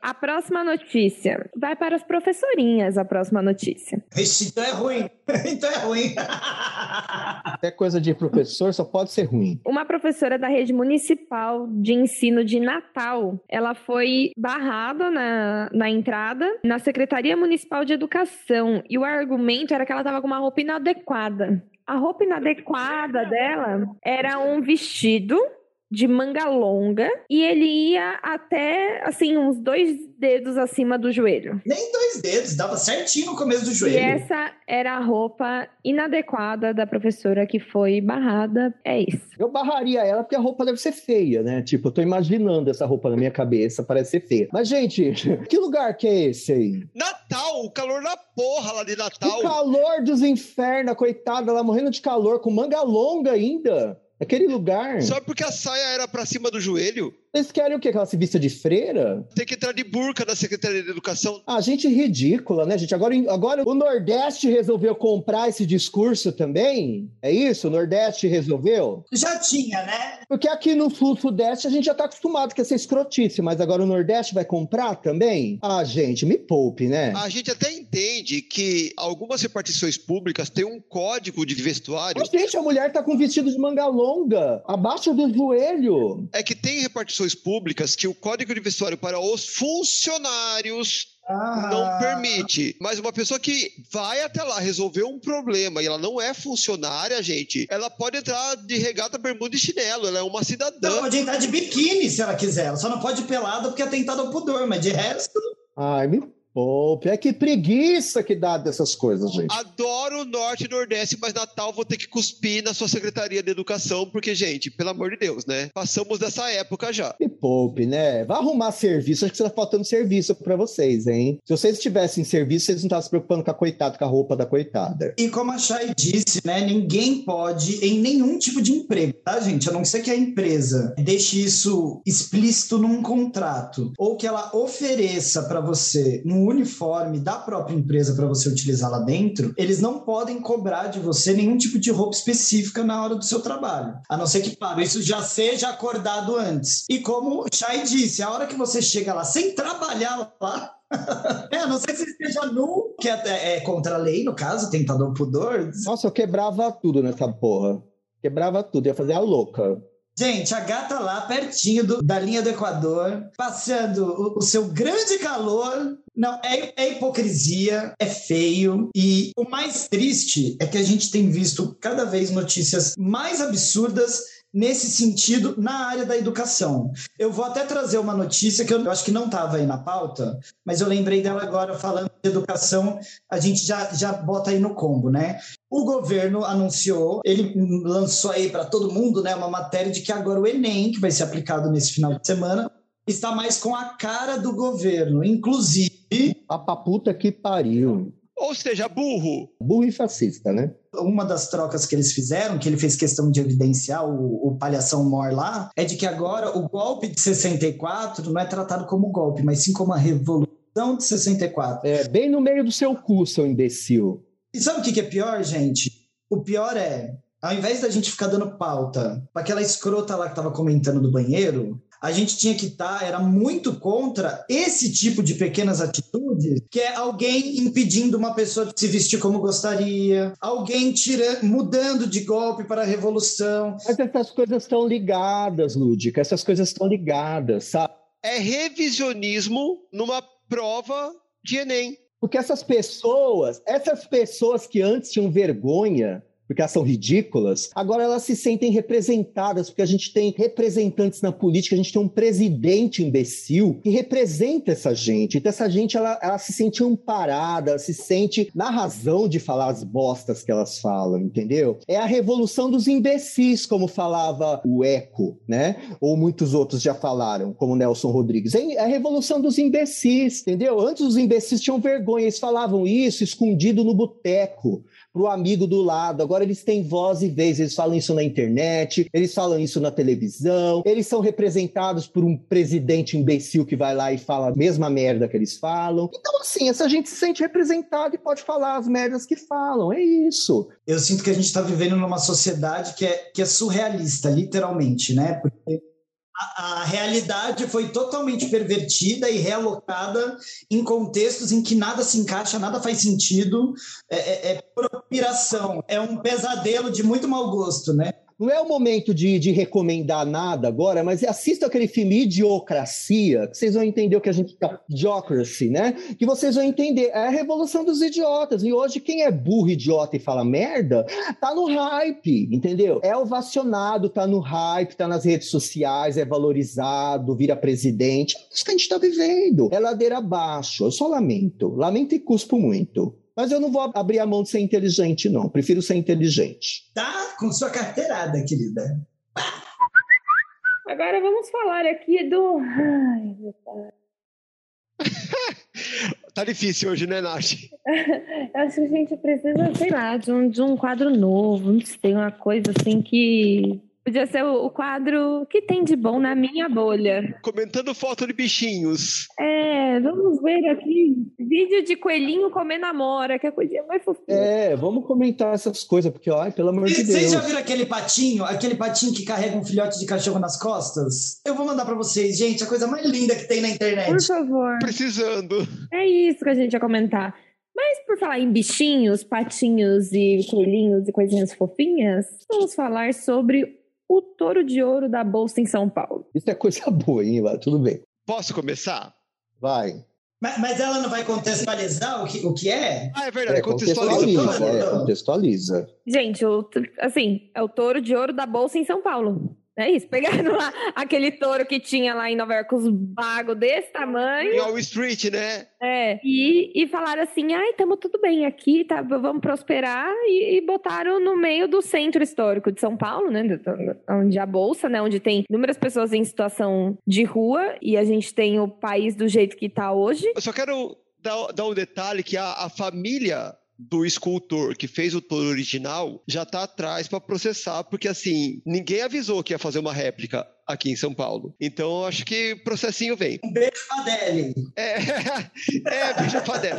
A próxima notícia vai para as professorinhas. A próxima notícia. Ixi, então é ruim. *laughs* então é ruim. *laughs* É coisa de professor, só pode ser ruim. Uma professora da rede municipal de ensino de Natal, ela foi barrada na, na entrada na Secretaria Municipal de Educação. E o argumento era que ela estava com uma roupa inadequada. A roupa inadequada dela era um vestido de manga longa e ele ia até, assim, uns dois dedos acima do joelho. Nem dois dedos, dava certinho no começo do joelho. E essa era a roupa inadequada da professora que foi barrada. É isso. Eu barraria ela porque a roupa deve ser feia, né? Tipo, eu tô imaginando essa roupa na minha cabeça, parece ser feia. Mas, gente, *laughs* que lugar que é esse aí? Natal, o calor da porra lá de Natal. O calor dos infernos, coitada, ela morrendo de calor, com manga longa ainda. Aquele lugar. Só porque a saia era pra cima do joelho? Vocês querem o quê? Que ela se vista de freira? Tem que entrar de burca na Secretaria de Educação. Ah, gente ridícula, né, gente? Agora, agora o Nordeste resolveu comprar esse discurso também? É isso? O Nordeste resolveu? Já tinha, né? Porque aqui no Sul-Sudeste a gente já tá acostumado com essa escrotice, mas agora o Nordeste vai comprar também? Ah, gente, me poupe, né? A gente até entende que algumas repartições públicas têm um código de vestuário. Mas, gente, a mulher tá com vestido de manga longa, abaixo do joelho. É que tem repartições públicas que o código de vestuário para os funcionários Ah. não permite. Mas uma pessoa que vai até lá resolver um problema e ela não é funcionária, gente, ela pode entrar de regata, bermuda e chinelo. Ela é uma Ela cidadã. pode entrar de biquíni se ela quiser. Ela só não pode ir pelada porque é tentado ao pudor, mas de resto. Ai, me poupe. É que preguiça que dá dessas coisas, gente. Adoro o Norte e Nordeste, mas Natal vou ter que cuspir na sua Secretaria de Educação, porque, gente, pelo amor de Deus, né? Passamos dessa época já. Me poupe, né? Vai arrumar serviço. Acho que tá faltando serviço pra vocês, hein? Se vocês tivessem serviço, vocês não estavam se preocupando com a coitada, com a roupa da coitada. E como a Chay disse, né? Ninguém pode, em nenhum tipo de emprego, tá, gente? A não ser que a empresa deixe isso explícito num contrato, ou que ela ofereça para você um uniforme da própria empresa para você utilizar lá dentro, eles não podem cobrar de você nenhum tipo de roupa específica na hora do seu trabalho. A não ser que, claro, isso já seja acordado antes. E como o Chay disse, a hora que você chega lá sem trabalhar lá, *laughs* é, a não sei se esteja nu, que é, é contra a lei, no caso, tentador pudor. Nossa, eu quebrava tudo nessa porra. Quebrava tudo, ia fazer a louca. Gente, a gata lá, pertinho do- da linha do Equador, passando o, o seu grande calor. Não, é, é hipocrisia, é feio. E o mais triste é que a gente tem visto cada vez notícias mais absurdas nesse sentido na área da educação. Eu vou até trazer uma notícia que eu, eu acho que não estava aí na pauta, mas eu lembrei dela agora falando de educação, a gente já, já bota aí no combo, né? O governo anunciou, ele lançou aí para todo mundo, né, uma matéria de que agora o Enem, que vai ser aplicado nesse final de semana, está mais com a cara do governo, inclusive A paputa que pariu. Ou seja, burro. Burro e fascista, né? uma das trocas que eles fizeram, que ele fez questão de evidenciar, o, o palhação Mor lá, é de que agora o golpe de 64 não é tratado como golpe, mas sim como a revolução de 64. É, bem no meio do seu cu, seu imbecil. E sabe o que que é pior, gente? O pior é, ao invés da gente ficar dando pauta para aquela escrota lá que tava comentando do banheiro, a gente tinha que estar, era muito contra esse tipo de pequenas atitudes, que é alguém impedindo uma pessoa de se vestir como gostaria, alguém tirando, mudando de golpe para a revolução. Mas essas coisas estão ligadas, Lúdica. Essas coisas estão ligadas, sabe? É revisionismo numa prova de Enem. Porque essas pessoas, essas pessoas que antes tinham vergonha, porque elas são ridículas, agora elas se sentem representadas, porque a gente tem representantes na política, a gente tem um presidente imbecil que representa essa gente. Então essa gente, ela, ela se sente amparada, ela se sente na razão de falar as bostas que elas falam, entendeu? É a revolução dos imbecis, como falava o Eco, né? Ou muitos outros já falaram, como Nelson Rodrigues. É a revolução dos imbecis, entendeu? Antes os imbecis tinham vergonha, eles falavam isso escondido no boteco pro amigo do lado. Agora eles têm voz e vez, eles falam isso na internet, eles falam isso na televisão, eles são representados por um presidente imbecil que vai lá e fala a mesma merda que eles falam. Então, assim, essa gente se sente representada e pode falar as merdas que falam. É isso. Eu sinto que a gente está vivendo numa sociedade que é, que é surrealista, literalmente, né? Porque a, realidade foi totalmente pervertida e realocada em contextos em que nada se encaixa, nada faz sentido, é, é, é propiração, é um pesadelo de muito mau gosto, né? Não é o momento de, de recomendar nada agora, mas assista aquele filme Idiocracia, que vocês vão entender o que a gente tá. Idiocracy, né? Que vocês vão entender. É a revolução dos idiotas. E hoje, quem é burro, idiota e fala merda, tá no hype, entendeu? É ovacionado, tá no hype, tá nas redes sociais, é valorizado, vira presidente. É isso que a gente tá vivendo. É ladeira abaixo. Eu só lamento. Lamento e cuspo muito. Mas eu não vou abrir a mão de ser inteligente, não. Prefiro ser inteligente. Tá com sua carteirada, querida. Agora vamos falar aqui do. Ai, meu pai. *laughs* Tá difícil hoje, né, Nath? *laughs* Eu acho que a gente precisa, sei lá, de um, de um quadro novo. Não sei, uma coisa assim que. Podia ser o, o quadro que tem de bom na minha bolha. Comentando foto de bichinhos. É, vamos ver aqui. Vídeo de coelhinho comendo amora, que é a coisinha mais fofinha. É, vamos comentar essas coisas, porque, ai, pelo amor de Vocês já Deus. viram aquele patinho? Aquele patinho que carrega um filhote de cachorro nas costas? Eu vou mandar pra vocês, gente, a coisa mais linda que tem na internet. Por favor. Precisando. É isso que a gente ia comentar. Mas por falar em bichinhos, patinhos e coelhinhos e coisinhas fofinhas, vamos falar sobre o touro de ouro da Bolsa em São Paulo. Isso é coisa *laughs* boa, hein, Ivan? Tudo bem. Posso começar? Vai. Mas, mas ela não vai contextualizar o que, o que é? Ah, é verdade, É, contextualiza. contextualiza, é, contextualiza. Gente, o, assim, é o touro de ouro da Bolsa em São Paulo. É isso, pegaram lá aquele touro que tinha lá em Nova York, os bagos desse tamanho, Em Wall Street, né? é, e, e falaram assim, ai, estamos tudo bem aqui, tá, vamos prosperar, e, e botaram no meio do centro histórico de São Paulo, né, onde a Bolsa, né, onde tem inúmeras pessoas em situação de rua, e a gente tem o país do jeito que tá hoje. Eu só quero dar, dar um detalhe que a, a família do escultor que fez o touro original já tá atrás para processar, porque assim, ninguém avisou que ia fazer uma réplica aqui em São Paulo. Então, eu acho que processinho vem. Um beijo, Adele. É, *laughs* é beijo Fadel.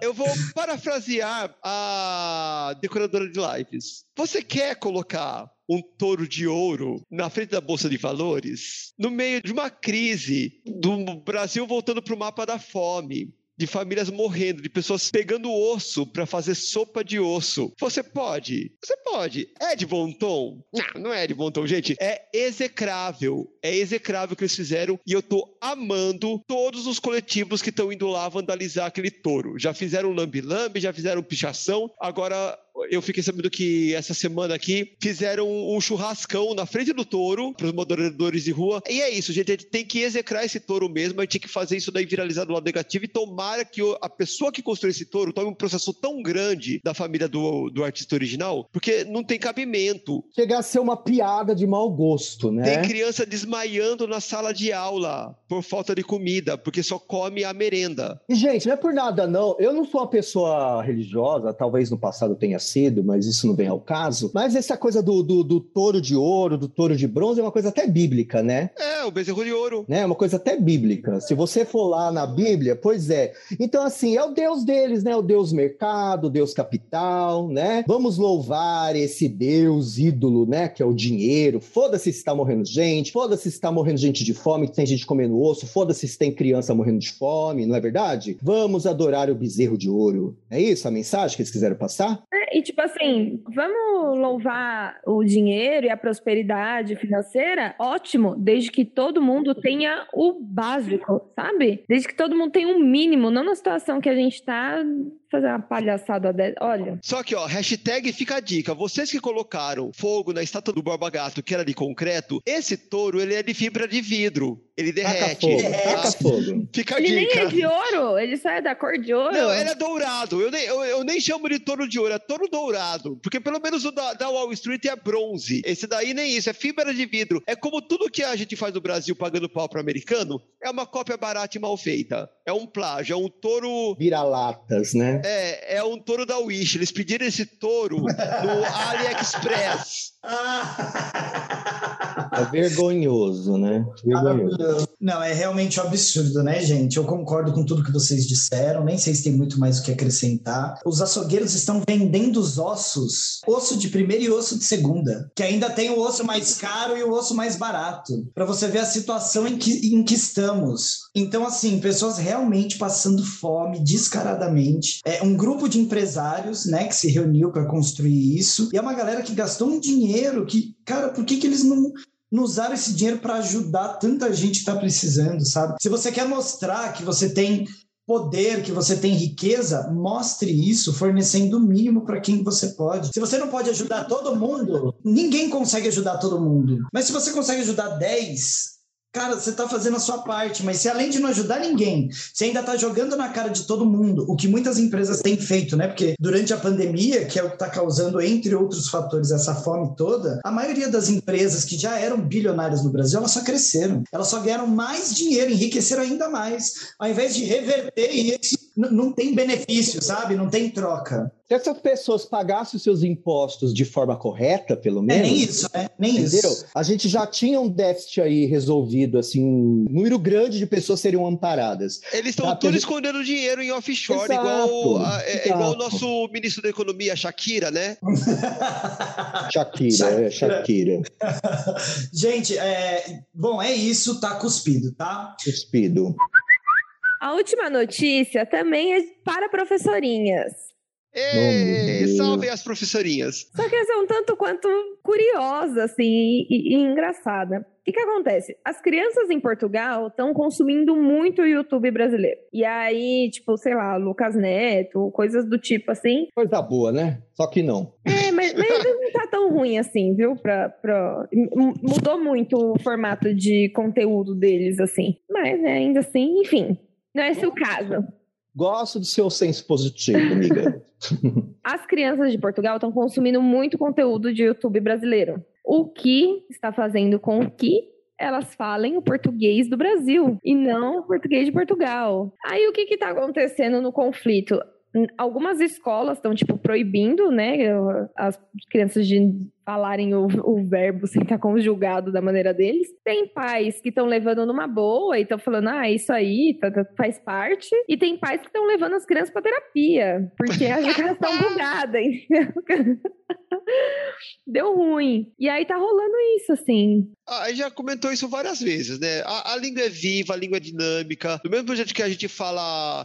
Eu vou parafrasear a decoradora de lives. Você quer colocar um touro de ouro na frente da Bolsa de Valores no meio de uma crise do Brasil voltando para o mapa da fome? De famílias morrendo, de pessoas pegando osso para fazer sopa de osso. Você pode? Você pode. É de bom tom? Não, não é de bom tom, gente. É execrável. É execrável o que eles fizeram e eu tô amando todos os coletivos que estão indo lá vandalizar aquele touro. Já fizeram lambe-lambe, já fizeram pichação, agora eu fiquei sabendo que essa semana aqui fizeram um churrascão na frente do touro para os moderadores de rua. E é isso, gente. A gente tem que execrar esse touro mesmo. A gente tem que fazer isso daí viralizar do lado negativo. E tomara que a pessoa que construiu esse touro tome um processo tão grande da família do, do artista original, porque não tem cabimento. Chega a ser uma piada de mau gosto, né? Tem criança desmaiando na sala de aula por falta de comida, porque só come a merenda. E, gente, não é por nada, não. Eu não sou uma pessoa religiosa, talvez no passado tenha sido, mas isso não vem ao caso. Mas essa coisa do, do, do touro de ouro, do touro de bronze, é uma coisa até bíblica, né? É, o bezerro de ouro. né? É uma coisa até bíblica. Se você for lá na Bíblia, pois é. Então, assim, é o Deus deles, né? O Deus mercado, o Deus capital, né? Vamos louvar esse Deus ídolo, né? Que é o dinheiro. Foda-se se tá morrendo gente, foda-se se tá morrendo gente de fome, que tem gente comendo osso, foda-se se tem criança morrendo de fome, não é verdade? Vamos adorar o bezerro de ouro. É isso a mensagem que eles quiseram passar? É, e tipo assim, vamos louvar o dinheiro e a prosperidade financeira? Ótimo, desde que todo mundo tenha o básico, sabe? Desde que todo mundo tenha um mínimo, não na situação que a gente tá fazer uma palhaçada dessa. Olha, Só que, ó, hashtag fica a dica. Vocês que colocaram fogo na estátua do Borba Gato, que era de concreto, esse touro, ele é de fibra de vidro. Ele Taca derrete. fogo, tá? taca fogo. Fica a ele nem dica. é de ouro, ele só é da cor de ouro. Não, ele é dourado. Eu nem, eu, eu nem chamo de touro de ouro, é touro dourado. Porque pelo menos o da, da Wall Street é bronze. Esse daí nem isso, é fibra de vidro. É como tudo que a gente faz no Brasil pagando pau pro americano, é uma cópia barata e mal feita. É um plágio, é um touro. Vira-latas, né? É, é um touro da Wish. Eles pediram esse touro no AliExpress. É vergonhoso, né? Vergonhoso. Maravilhoso. Não, é realmente um absurdo, né, gente? Eu concordo com tudo que vocês disseram, nem sei se tem muito mais o que acrescentar. Os açougueiros estão vendendo os ossos, osso de primeira e osso de segunda, que ainda tem o osso mais caro e o osso mais barato, para você ver a situação em que, em que estamos. Então, assim, pessoas realmente passando fome descaradamente. É um grupo de empresários, né, que se reuniu para construir isso, e é uma galera que gastou um dinheiro que, cara, por que, que eles não não usaram esse dinheiro para ajudar tanta gente que está precisando, sabe? Se você quer mostrar que você tem poder, que você tem riqueza, mostre isso fornecendo o mínimo para quem você pode. Se você não pode ajudar todo mundo, ninguém consegue ajudar todo mundo. Mas se você consegue ajudar 10, cara, você está fazendo a sua parte, mas se além de não ajudar ninguém, você ainda está jogando na cara de todo mundo, o que muitas empresas têm feito, né? Porque durante a pandemia, que é o que está causando, entre outros fatores, essa fome toda, a maioria das empresas que já eram bilionárias no Brasil, elas só cresceram. Elas só ganharam mais dinheiro, enriqueceram ainda mais. Ao invés de reverter isso, não tem benefício, sabe? Não tem troca. Se essas pessoas pagassem os seus impostos de forma correta, pelo É menos. nem isso, né? Nem Entendeu? isso. A gente já tinha um déficit aí resolvido, assim, um número grande de pessoas seriam amparadas. Eles estão Tá, tudo porque a gente- escondendo dinheiro em offshore, Exato, igual, a- é, é igual o nosso ministro da Economia, Shakira, né? *laughs* Shakira, é, Shakira, *laughs* Gente, é... bom, é isso, tá cuspido, tá? cuspido. A última notícia também é para professorinhas. Ê, Deus. salvem as professorinhas. Só que essa é um tanto quanto curiosa, assim, e, e- e engraçada. O que, que acontece? As crianças em Portugal estão consumindo muito o YouTube brasileiro. E aí, tipo, sei lá, Lucas Neto, coisas do tipo assim. Coisa boa, né? Só que não. É, mas, mas não tá tão ruim assim, viu? Pra, pra... Mudou muito o formato de conteúdo deles, assim. Mas né, ainda assim, enfim, não é esse o caso. Gosto do seu senso positivo, amiga. *laughs* *laughs* As crianças de Portugal estão consumindo muito conteúdo de YouTube brasileiro. O que está fazendo com que elas falem o português do Brasil e não o português de Portugal. Aí o que está acontecendo no conflito? Algumas escolas estão, tipo, proibindo, né, as crianças de falarem o, o verbo sem estar conjugado da maneira deles. Tem pais que estão levando numa boa e estão falando, ah, isso aí tá- tá- faz parte. E tem pais que estão levando as crianças para terapia, porque *laughs* as crianças estão bugadas, entendeu? *laughs* Deu ruim. E aí tá rolando isso, assim. Ah, já comentou isso várias vezes, né? A, a língua é viva, a língua é dinâmica. Do mesmo jeito que a gente fala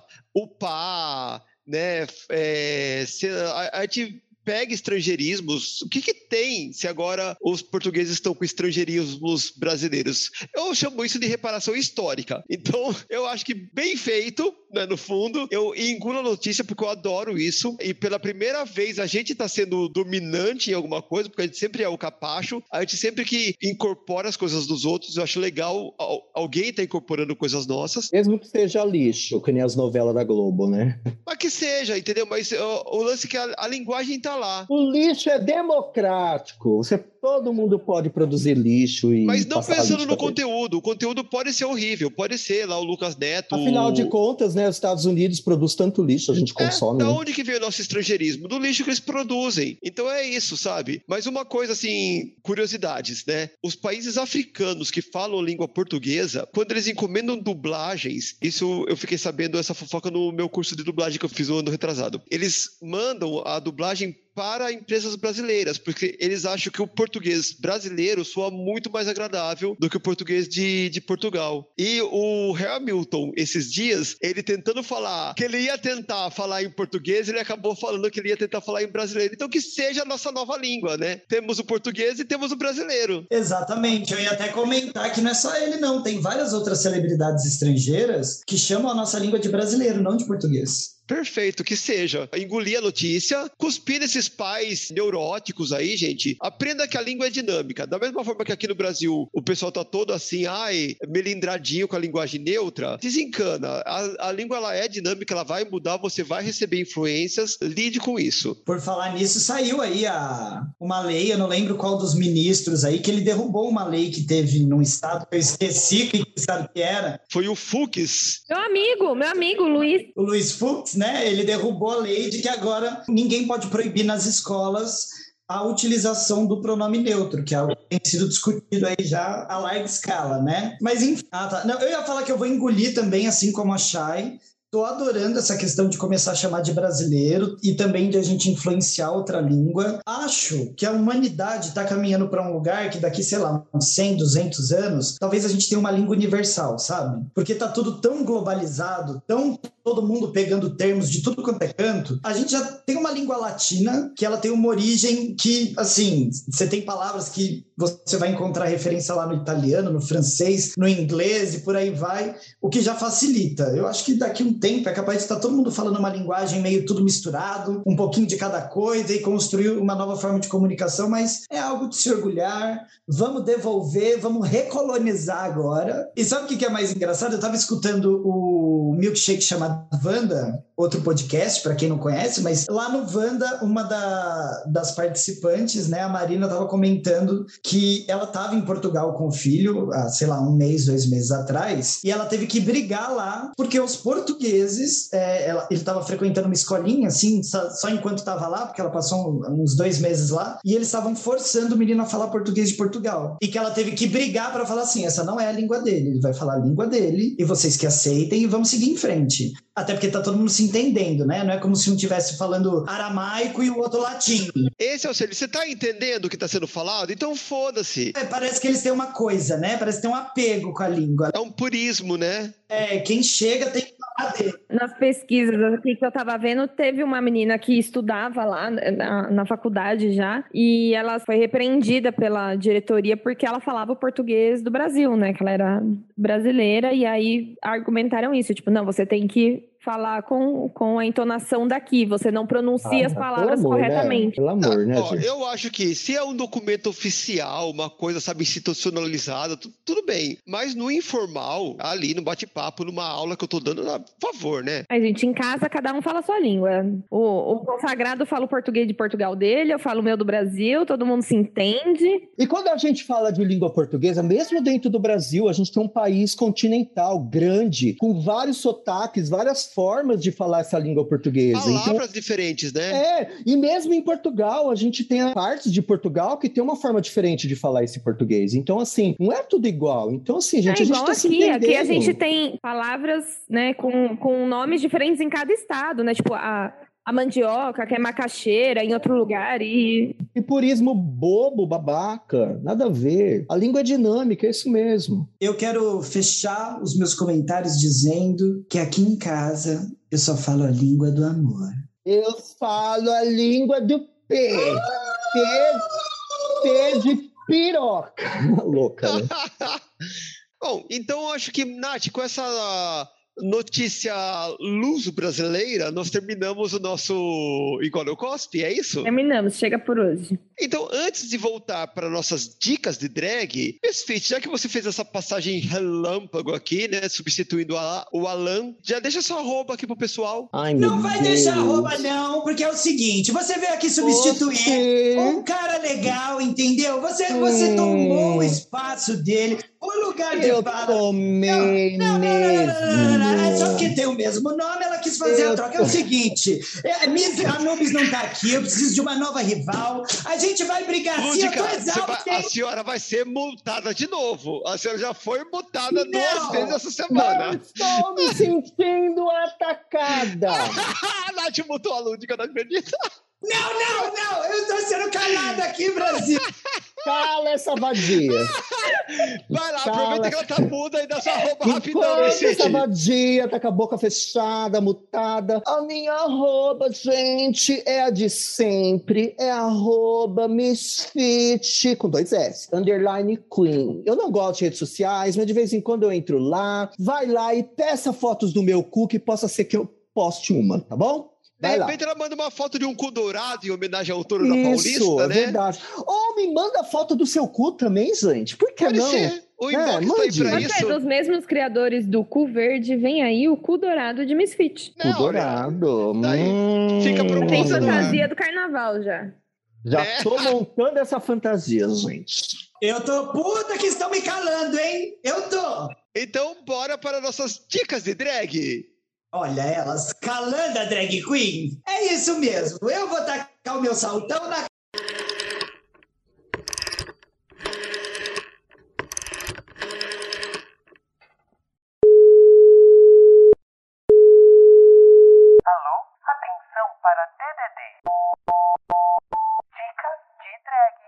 pá, né? É, se- a, a gente pega estrangeirismos. O que, que tem se agora os portugueses estão com estrangeirismos brasileiros? Eu chamo isso de reparação histórica. Então, *laughs* eu acho que bem feito, né, no fundo. Eu engulo a notícia porque eu adoro isso. E pela primeira vez a gente está sendo dominante em alguma coisa, porque a gente sempre é o capacho. A gente sempre que incorpora as coisas dos outros, eu acho legal al- alguém tá incorporando coisas nossas. Mesmo que seja lixo, que nem as novelas da Globo, né? Mas que seja, entendeu? Mas o lance é que a, a linguagem tá lá. O lixo é democrático. Você, todo mundo pode produzir lixo e. Mas não pensando no conteúdo. O conteúdo pode ser horrível, pode ser lá o Lucas Neto. Afinal de contas, né? Os Estados Unidos produz tanto lixo, a gente É, consome. da né? onde que veio o nosso estrangeirismo? Do lixo que eles produzem. Então é isso, sabe? Mas uma coisa assim, curiosidades, né? Os países africanos que falam língua portuguesa, quando eles encomendam dublagens, isso eu fiquei sabendo essa fofoca no meu curso de dublagem que eu fiz no ano retrasado. Eles mandam a dublagem para empresas brasileiras, porque eles acham que o português brasileiro soa muito mais agradável do que o português de, de Portugal. E o Hamilton, esses dias, ele tentando falar que ele ia tentar falar em português, ele acabou falando que ele ia tentar falar em brasileiro. Então que seja a nossa nova língua, né? Temos o português e temos o brasileiro. Exatamente, eu ia até comentar que não é só ele, não. Tem várias outras celebridades estrangeiras que chamam a nossa língua de brasileiro, não de português. Perfeito, que seja. Engolir a notícia, cuspir nesses pais neuróticos aí, gente. Aprenda que a língua é dinâmica. Da mesma forma que aqui no Brasil o pessoal tá todo assim, ai, melindradinho com a linguagem neutra, desencana. A, a língua ela é dinâmica, ela vai mudar, você vai receber influências, lide com isso. Por falar nisso, saiu aí a, uma lei, eu não lembro qual dos ministros aí, que ele derrubou uma lei que teve num estado, que eu esqueci que sabe que era, Foi o Fux. Meu amigo, meu amigo, Luiz. o Luiz Fux, né? Ele derrubou a lei de que agora ninguém pode proibir nas escolas a utilização do pronome neutro, que é algo que tem sido discutido aí já a larga escala, né? Mas enfim, ah, tá. Não, eu ia falar que eu vou engolir também, assim como a Chay. Tô adorando essa questão de começar a chamar de brasileiro e também de a gente influenciar outra língua. Acho que a humanidade está caminhando para um lugar que daqui, sei lá, uns 100, 200 anos, talvez a gente tenha uma língua universal, sabe? Porque tá tudo tão globalizado, tão todo mundo pegando termos de tudo quanto é canto. A gente já tem uma língua latina que ela tem uma origem que, assim, você tem palavras que você vai encontrar referência lá no italiano, no francês, no inglês e por aí vai, o que já facilita. Eu acho que daqui um tempo é capaz de estar todo mundo falando uma linguagem meio tudo misturado, um pouquinho de cada coisa e construir uma nova forma de comunicação, mas é algo de se orgulhar. Vamos devolver, vamos recolonizar agora. E sabe o que é mais engraçado? Eu estava escutando o milkshake chamado Wanda, outro podcast, para quem não conhece, mas lá no Wanda, uma da- das participantes, né, a Marina, estava comentando que ela estava em Portugal com o filho, há, sei lá, um mês, dois meses atrás, e ela teve que brigar lá, porque os portugueses, é, ela- ele estava frequentando uma escolinha, assim, só, só enquanto estava lá, porque ela passou um- uns dois meses lá, e eles estavam forçando o menino a falar português de Portugal. E que ela teve que brigar para falar assim: essa não é a língua dele, ele vai falar a língua dele, e vocês que aceitem, e vamos seguir em frente. Até porque tá todo mundo se entendendo, né? Não é como se um estivesse falando aramaico e o outro latim. Esse é o Celso. Você tá entendendo o que tá sendo falado? Então foda-se. É, parece que eles têm uma coisa, né? Parece que tem um apego com a língua. É um purismo, né? É, quem chega tem que falar dele. nas pesquisas aqui que eu tava vendo, teve uma menina que estudava lá na, na faculdade já, e ela foi repreendida pela diretoria porque ela falava o português do Brasil, né? Que ela era brasileira, e aí argumentaram isso, tipo, não, você tem que falar com, com a entonação daqui, você não pronuncia Ah, as pelo palavras amor, né? corretamente. Pelo amor, né, Ó, eu acho que se é um documento oficial, uma coisa, sabe, institucionalizada, tu- tudo bem. Mas no informal, ali no bate-papo, numa aula que eu tô dando, por favor, né? A gente, em casa, cada um fala a sua língua. O, o consagrado fala o português de Portugal dele, eu falo o meu do Brasil, todo mundo se entende. E quando a gente fala de língua portuguesa, mesmo dentro do Brasil, a gente tem um país continental, grande, com vários sotaques, várias formas de falar essa língua portuguesa. Então, Palavras diferentes, né? é, e mesmo em Portugal, a gente tem partes de Portugal que tem uma forma diferente de falar esse português. Então, assim, não é tudo igual. Então, assim, gente, é a gente igual tá se aqui. Aqui a entendendo. gente tem palavras, né, com, com nomes diferentes em cada estado, né? Tipo, a, a mandioca, que é macaxeira, em outro lugar. E E purismo bobo, babaca, nada a ver. A língua é dinâmica, é isso mesmo. Eu quero fechar os meus comentários dizendo que aqui em casa eu só falo a língua do amor. Eu falo a língua do P. P, P de piroca. *laughs* Louca, né? *laughs* Bom, então eu acho que, Nath, com essa notícia luso brasileira, nós terminamos o nosso Igual Cospe, é isso? terminamos, chega por hoje. Então, antes de voltar para nossas dicas de drag, Misfit, já que você fez essa passagem relâmpago aqui, né, substituindo a- o Alan, já deixa sua arroba aqui pro pessoal. Ai, Não vai Deus. deixar arroba, não, porque é o seguinte: você veio aqui substituir Você- um cara legal, entendeu? Você, você Hum. tomou o espaço dele, o lugar de Eu fala. tomei Não, não, não, não, não, não, não, não, É só porque mesmo. tem o mesmo nome, ela quis fazer a troca. É o seguinte: é, Miss Anubis não tá aqui, eu preciso de uma nova rival. A gente vai brigar sim, eu tô exausto. a senhora vai ser multada de novo. A senhora já foi multada duas vezes essa Eu semana. estou me sentindo atacada. a Nath multou a Lúdica, não acredita? Não, não, não, eu tô sendo calada aqui, Brasil. Cala essa vadia. *laughs* Vai lá, Fala. aproveita que ela tá muda e dá sua roupa rapidão, Enquanto Misfit. essa vadia tá com a boca fechada, mutada, a minha arroba, gente, é a de sempre. É arroba misfit, com dois S, underline queen. Eu não gosto de redes sociais, mas de vez em quando eu entro lá. Vai lá e peça fotos do meu cu, que possa ser que eu poste uma, tá bom? De Vai lá. repente ela manda uma foto de um cu dourado em homenagem ao touro da Isso, Paulista, é né? verdade. Ou me manda foto do seu cu também, gente. Por que Pode não? ser. O É, inbox tá aí pra isso. é, dos mesmos criadores do cu verde, vem aí o cu dourado de Misfit. Né, Cu dourado. daí Hum. fica proposta Tem ar. fantasia do carnaval já. Já É. tô montando essa fantasia, gente. Eu tô puta que estão me calando, hein? Eu tô. Então, bora para nossas dicas de drag. Olha elas calando a drag queen. É isso mesmo. Eu vou tacar o meu saltão na Atenção para DDD. Dica de drag.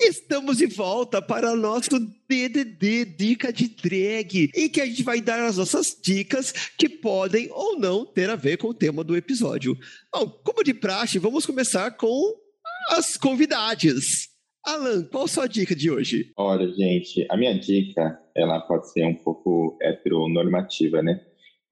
Estamos de volta para o nosso DDD Dica de Drag, em que a gente vai dar as nossas dicas que podem ou não ter a ver com o tema do episódio. Bom, como de praxe, vamos começar com as convidadas. Alan, qual a sua dica de hoje? Olha, gente, a minha dica, ela pode ser um pouco heteronormativa, né?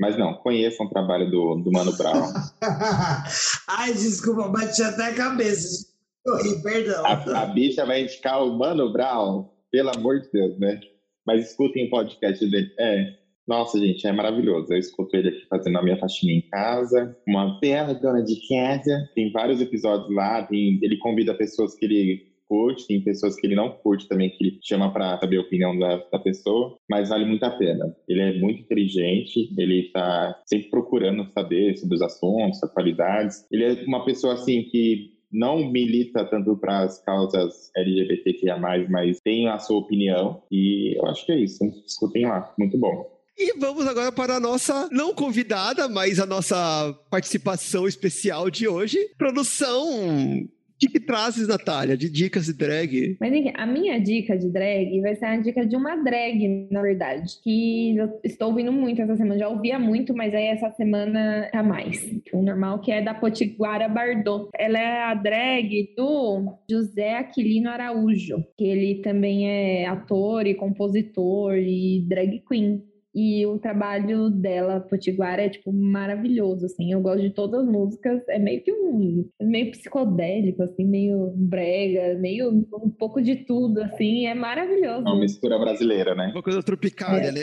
Mas não, conheçam o trabalho do, do Mano Brown. *laughs* Ai, desculpa, bati até a cabeça. Oi, perdão. A, a bicha vai indicar o Mano Brown, pelo amor de Deus, né? Mas escutem o podcast dele. É, nossa, gente, é maravilhoso. Eu escuto ele aqui fazendo a minha faxina em casa. Uma bela dona de casa. Tem vários episódios lá. Tem, ele convida pessoas que ele curte, tem pessoas que ele não curte também, que ele chama para saber a opinião da, da pessoa. Mas vale muito a pena. Ele é muito inteligente. Ele tá sempre procurando saber sobre os assuntos, atualidades. Ele é uma pessoa, assim, que não milita tanto para as causas LGBTQIA+, mas tem a sua opinião e eu acho que é isso. Escutem lá, muito bom. E vamos agora para a nossa não convidada, mas a nossa participação especial de hoje. Produção que, que trazes, Natália, de dicas de drag? Mas a minha dica de drag vai ser a dica de uma drag, na verdade, que eu estou ouvindo muito essa semana. Já ouvia muito, mas aí essa semana tá mais. O normal que é da Potiguara Bardot. Ela é a drag do José Aquilino Araújo, que ele também é ator e compositor e drag queen. E o trabalho dela, Potiguara, é, tipo, maravilhoso, assim. Eu gosto de todas as músicas. É meio que um... Meio psicodélico, assim, meio brega, meio um pouco de tudo, assim. É maravilhoso. É uma mistura brasileira, né? Uma coisa tropicária, É. né?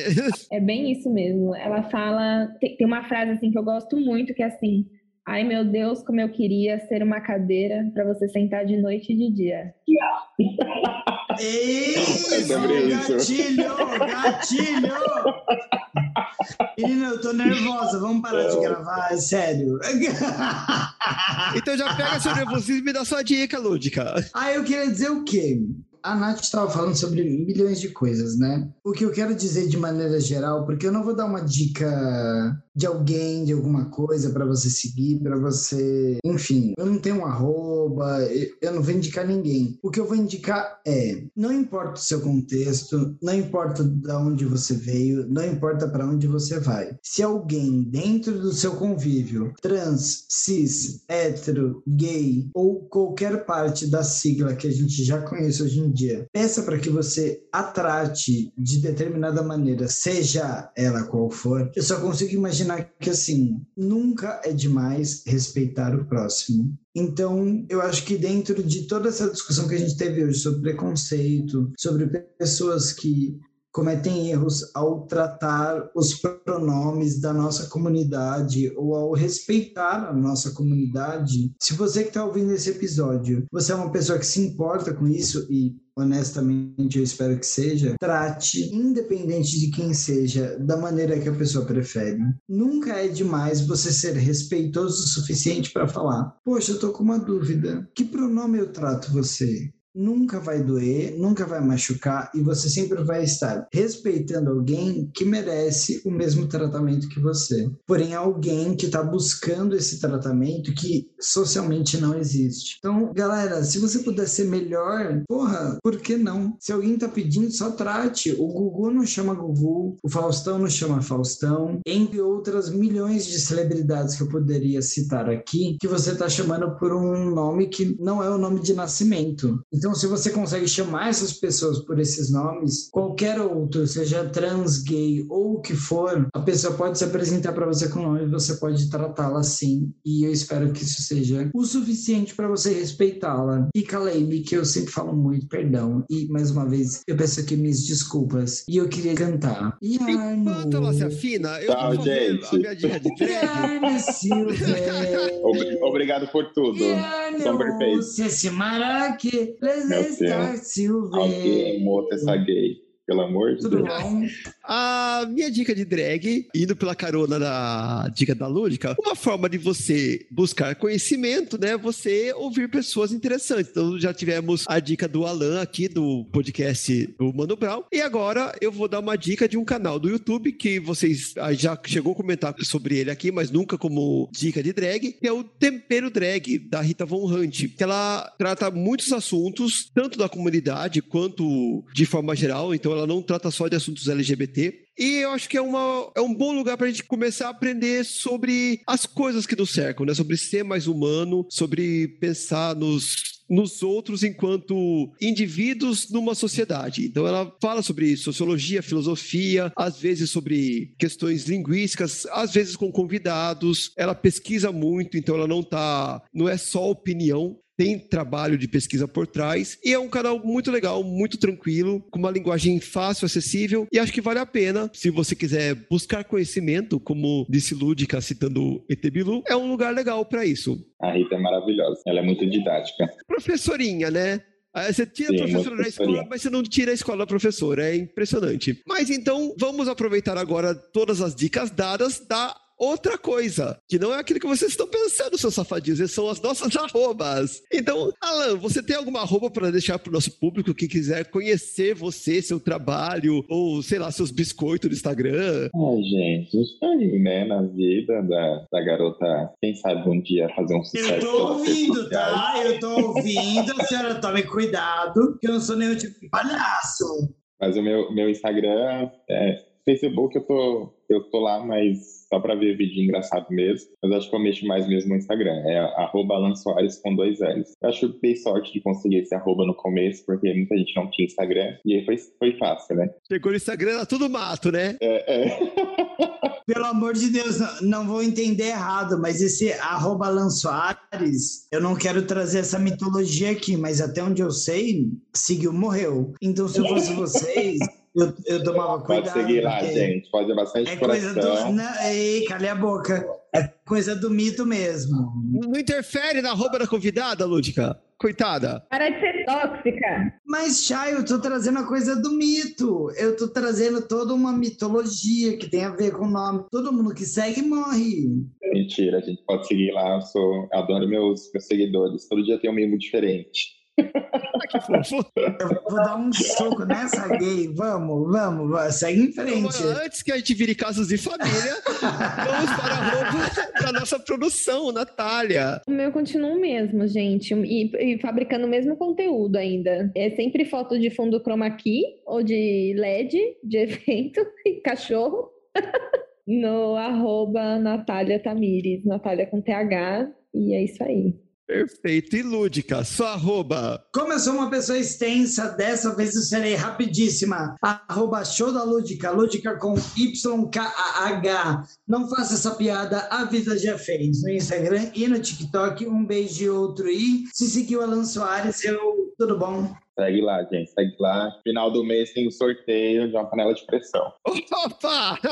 É bem isso mesmo. Ela fala... Tem, tem uma frase, assim, que eu gosto muito, que é assim... Ai, meu Deus, como eu queria ser uma cadeira para você sentar de noite e de dia. Isso, gatilho, gatilho! Menina, eu tô nervosa, vamos parar de gravar, é sério. Então já pega seu nervosismo e dá sua dica, Lúdica. Ah, eu queria dizer o quê? A Nath estava falando sobre milhões de coisas, né? O que eu quero dizer de maneira geral, porque eu não vou dar uma dica de alguém, de alguma coisa para você seguir, para você. Enfim, eu não tenho um arroba, eu- não vou indicar ninguém. O que eu vou indicar é: não importa o seu contexto, não importa de onde você veio, não importa para onde você vai. Se alguém dentro do seu convívio, trans, cis, hétero, gay ou qualquer parte da sigla que a gente já conhece hoje em dia, peça para que você a trate de determinada maneira, seja ela qual for, eu só consigo imaginar que assim, nunca é demais respeitar o próximo. Então, eu acho que dentro de toda essa discussão que a gente teve hoje sobre preconceito, sobre pessoas que cometem erros ao tratar os pronomes da nossa comunidade ou ao respeitar a nossa comunidade. Se você que está ouvindo esse episódio, você é uma pessoa que se importa com isso e honestamente eu espero que seja, trate, independente de quem seja, da maneira que a pessoa prefere. Nunca é demais você ser respeitoso o suficiente para falar: Poxa, eu tô com uma dúvida. Que pronome eu trato você? Nunca vai doer, nunca vai machucar e você sempre vai estar respeitando alguém que merece o mesmo tratamento que você. Porém, alguém que está buscando esse tratamento que socialmente não existe. Então, galera, se você puder ser melhor, porra, por que não? Se alguém tá pedindo, só trate. O Gugu não chama Gugu, o Faustão não chama Faustão, entre outras milhões de celebridades que eu poderia citar aqui, que você tá chamando por um nome que não é o nome de nascimento. Então, se você consegue chamar essas pessoas por esses nomes, qualquer outro, seja trans, gay ou o que for, a pessoa pode se apresentar para você com o nome e você pode tratá-la assim. E eu espero que isso seja o suficiente para você respeitá-la. E Kaleib, que eu sempre falo muito, perdão. E mais uma vez, eu peço aqui minhas desculpas. E eu queria cantar. Enquanto ela se afina, eu Tchau, vou gente. a minha dica de *laughs* drag. Obrigado por tudo. São perfeitos. Deus. Silver. Alguém mota essa gay. Pelo amor de Tudo Deus. bom? A minha dica de drag, indo pela carona da dica da Lúdica, uma forma de você buscar conhecimento, né? Você ouvir pessoas interessantes. Então, já tivemos a dica do Alan aqui, do podcast do Mano Brown. E agora eu vou dar uma dica de um canal do YouTube que vocês ah, já chegou a comentar sobre ele aqui, mas nunca como dica de drag, que é o Tempero Drag, da Rita Von Hunt. Que ela trata muitos assuntos, tanto da comunidade quanto de forma geral. Então, ela não trata só de assuntos LGBT. E eu acho que é, uma, é um bom lugar para a gente começar a aprender sobre as coisas que nos cercam, né? Sobre ser mais humano, sobre pensar nos nos outros enquanto indivíduos numa sociedade. Então ela fala sobre sociologia, filosofia, às vezes sobre questões linguísticas, às vezes com convidados. Ela pesquisa muito, então ela não tá, não é só opinião, tem trabalho de pesquisa por trás e é um canal muito legal, muito tranquilo, com uma linguagem fácil, acessível e acho que vale a pena se você quiser buscar conhecimento, como disse Lúdica citando Etebilu, é um lugar legal para isso. A Rita é maravilhosa. Ela é muito didática. Professorinha, né? Aí Você tira Sim, a professora da escola, mas você não tira a escola da professora. É impressionante. Mas então, vamos aproveitar agora todas as dicas dadas da outra coisa, que não é aquilo que vocês estão pensando, seus safadinhos, essas são as nossas arrobas. Então, Alan, você tem alguma arroba para deixar para o nosso público que quiser conhecer você, seu trabalho, ou sei lá, seus biscoitos do Instagram? Ai, gente, isso tá aí, né, na vida da, da garota, quem sabe um dia fazer um sucesso. Eu tô ouvindo, tá? Eu tô ouvindo. A senhora tome cuidado, que eu não sou nenhum tipo de palhaço. Mas o meu, meu Instagram, é, Facebook eu tô, eu tô lá, mas só pra ver vídeo engraçado mesmo. Mas acho que eu mexo mais mesmo no Instagram. É arroba Alan Soares com dois L's. Eu acho que dei sorte de conseguir esse arroba no começo, porque muita gente não tinha Instagram. E aí foi, foi fácil, né? Chegou no Instagram, era tudo mato, né? É, é. *laughs* Pelo amor de Deus, não, não vou entender errado, mas esse arroba Alan Soares, eu não quero trazer essa mitologia aqui, mas até onde eu sei, seguiu, morreu. Então, se eu fosse *laughs* vocês, eu, eu tomava Pode cuidado. seguir lá, porque gente. Pode ter bastante É coisa coração. do. Não, ei, calha a boca. É coisa do mito mesmo. Não interfere na arroba da convidada, Lúdica? Coitada. Para de ser tóxica. Mas, Chay, eu tô trazendo a coisa do mito. Eu tô trazendo toda uma mitologia que tem a ver com o nome. Todo mundo que segue morre. Mentira, a gente pode seguir lá. Eu sou, eu adoro meus, meus seguidores. Todo dia tem um mimo diferente. Que fofo. Eu vou dar um soco nessa gay. Vamos, vamos, vamos. Segue em frente. Então, antes que a gente vire casos de família, vamos para a arroba da nossa produção, Natália. O meu continua o mesmo, gente. E, e fabricando o mesmo conteúdo ainda. É sempre foto de fundo chroma key ou de LED, de evento, *laughs* e cachorro. *laughs* no arroba Natália Tamires. Natália com TH. E é isso aí. Perfeito. E Lúdica, sua arroba. Como eu sou uma pessoa extensa, dessa vez eu serei rapidíssima. Arroba show da Lúdica, Lúdica com YKAH. Não faça essa piada, a vida já fez. No Instagram e no TikTok, um beijo e outro. E se seguiu Alan Soares, eu. Tudo bom? Segue lá, gente. Segue lá. Final do mês tem o sorteio de uma panela de pressão. Opa! *laughs*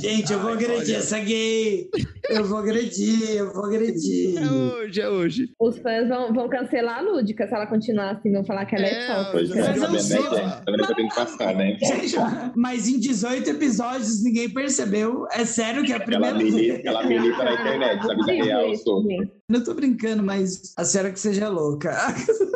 Gente, eu vou Ai, agredir olha. essa gay. Eu vou agredir, eu vou agredir. É hoje, é hoje. Os fãs vão, vão cancelar a Lúdica se ela continuar assim, vão falar que ela é, É, tóxica. É, Mas tá eu né, sou- gente? Vendo que eu tenho que passar, né? *laughs* Gente, mas em 18 episódios ninguém percebeu. É sério que é a primeira vez. aquela milita na internet, vida real, eu sou. Eu tô brincando, mas a senhora que seja louca. *laughs*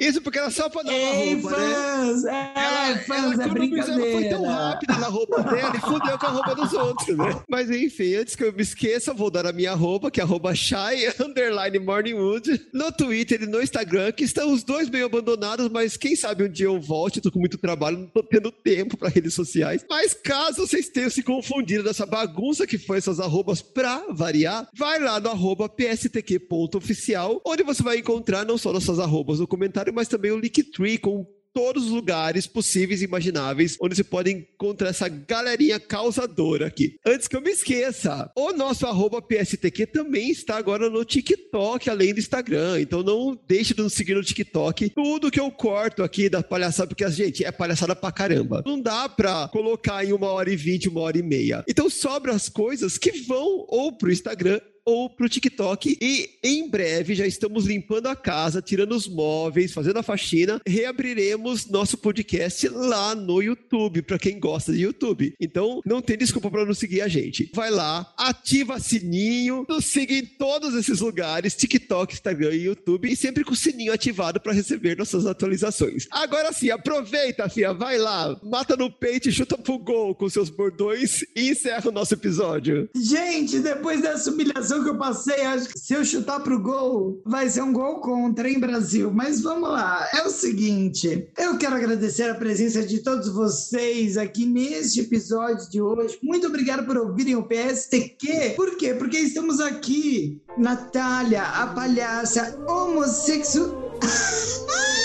Isso porque era só pra dar uma Ei, roupa, né? fãs! É, fãs, ela, é fez, ela foi brincadeira. tão rápida na roupa dela e fudeu com a roupa dos outros, né? Mas enfim, antes que eu me esqueça, vou dar a minha roupa, que é arroba Shai, underline Morningwood, no Twitter e no Instagram, que estão os dois meio abandonados, mas quem sabe um dia eu volte, tô com muito trabalho, não tô tendo tempo para redes sociais. Mas caso vocês tenham se confundido dessa bagunça que foi essas arrobas pra variar, vai lá no arroba pstq.oficial, onde você vai encontrar não só nossas arrobas no comentário, mas também o Linktree com todos os lugares possíveis e imagináveis onde você pode encontrar essa galerinha causadora aqui. Antes que eu me esqueça, o nosso PSTQ também está agora no TikTok, além do Instagram. Então não deixe de nos seguir no TikTok. Tudo que eu corto aqui da palhaçada, porque, gente, é palhaçada pra caramba. Não dá pra colocar em uma hora e vinte, uma hora e meia. Então sobra as coisas que vão ou pro Instagram ou pro TikTok. E em breve já estamos limpando a casa, tirando os móveis, fazendo a faxina. Reabriremos nosso podcast lá no YouTube, para quem gosta de YouTube. Então não tem desculpa para não seguir a gente. Vai lá, ativa sininho, nos siga em todos esses lugares: TikTok, Instagram e YouTube, e sempre com o sininho ativado para receber nossas atualizações. Agora sim, aproveita, Fia, vai lá, mata no peito e chuta pro gol com seus bordões e encerra o nosso episódio. Gente, depois dessa humilhação que eu passei, acho que se eu chutar pro gol, vai ser um gol contra, hein, Brasil? Mas vamos lá. É o seguinte, eu quero agradecer a presença de todos vocês aqui neste episódio de hoje. Muito obrigado por ouvirem o PSTQ. Por quê? Porque estamos aqui, Natália, a palhaça homossexual. *laughs*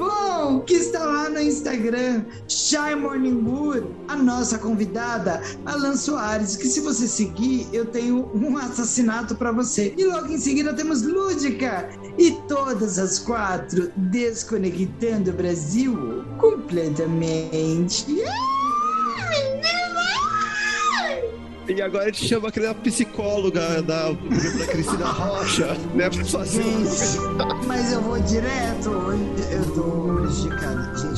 Bom? Que está lá no Instagram, Shy Morning Wood, a nossa convidada, Alan Soares, que se você seguir, eu tenho um assassinato para você. E logo em seguida temos Lúdica e todas as quatro desconectando o Brasil completamente. E agora a gente chama aquela psicóloga da, da Cristina Rocha, né? Fazer um- Mas eu vou direto, eu tô. Gente, eu-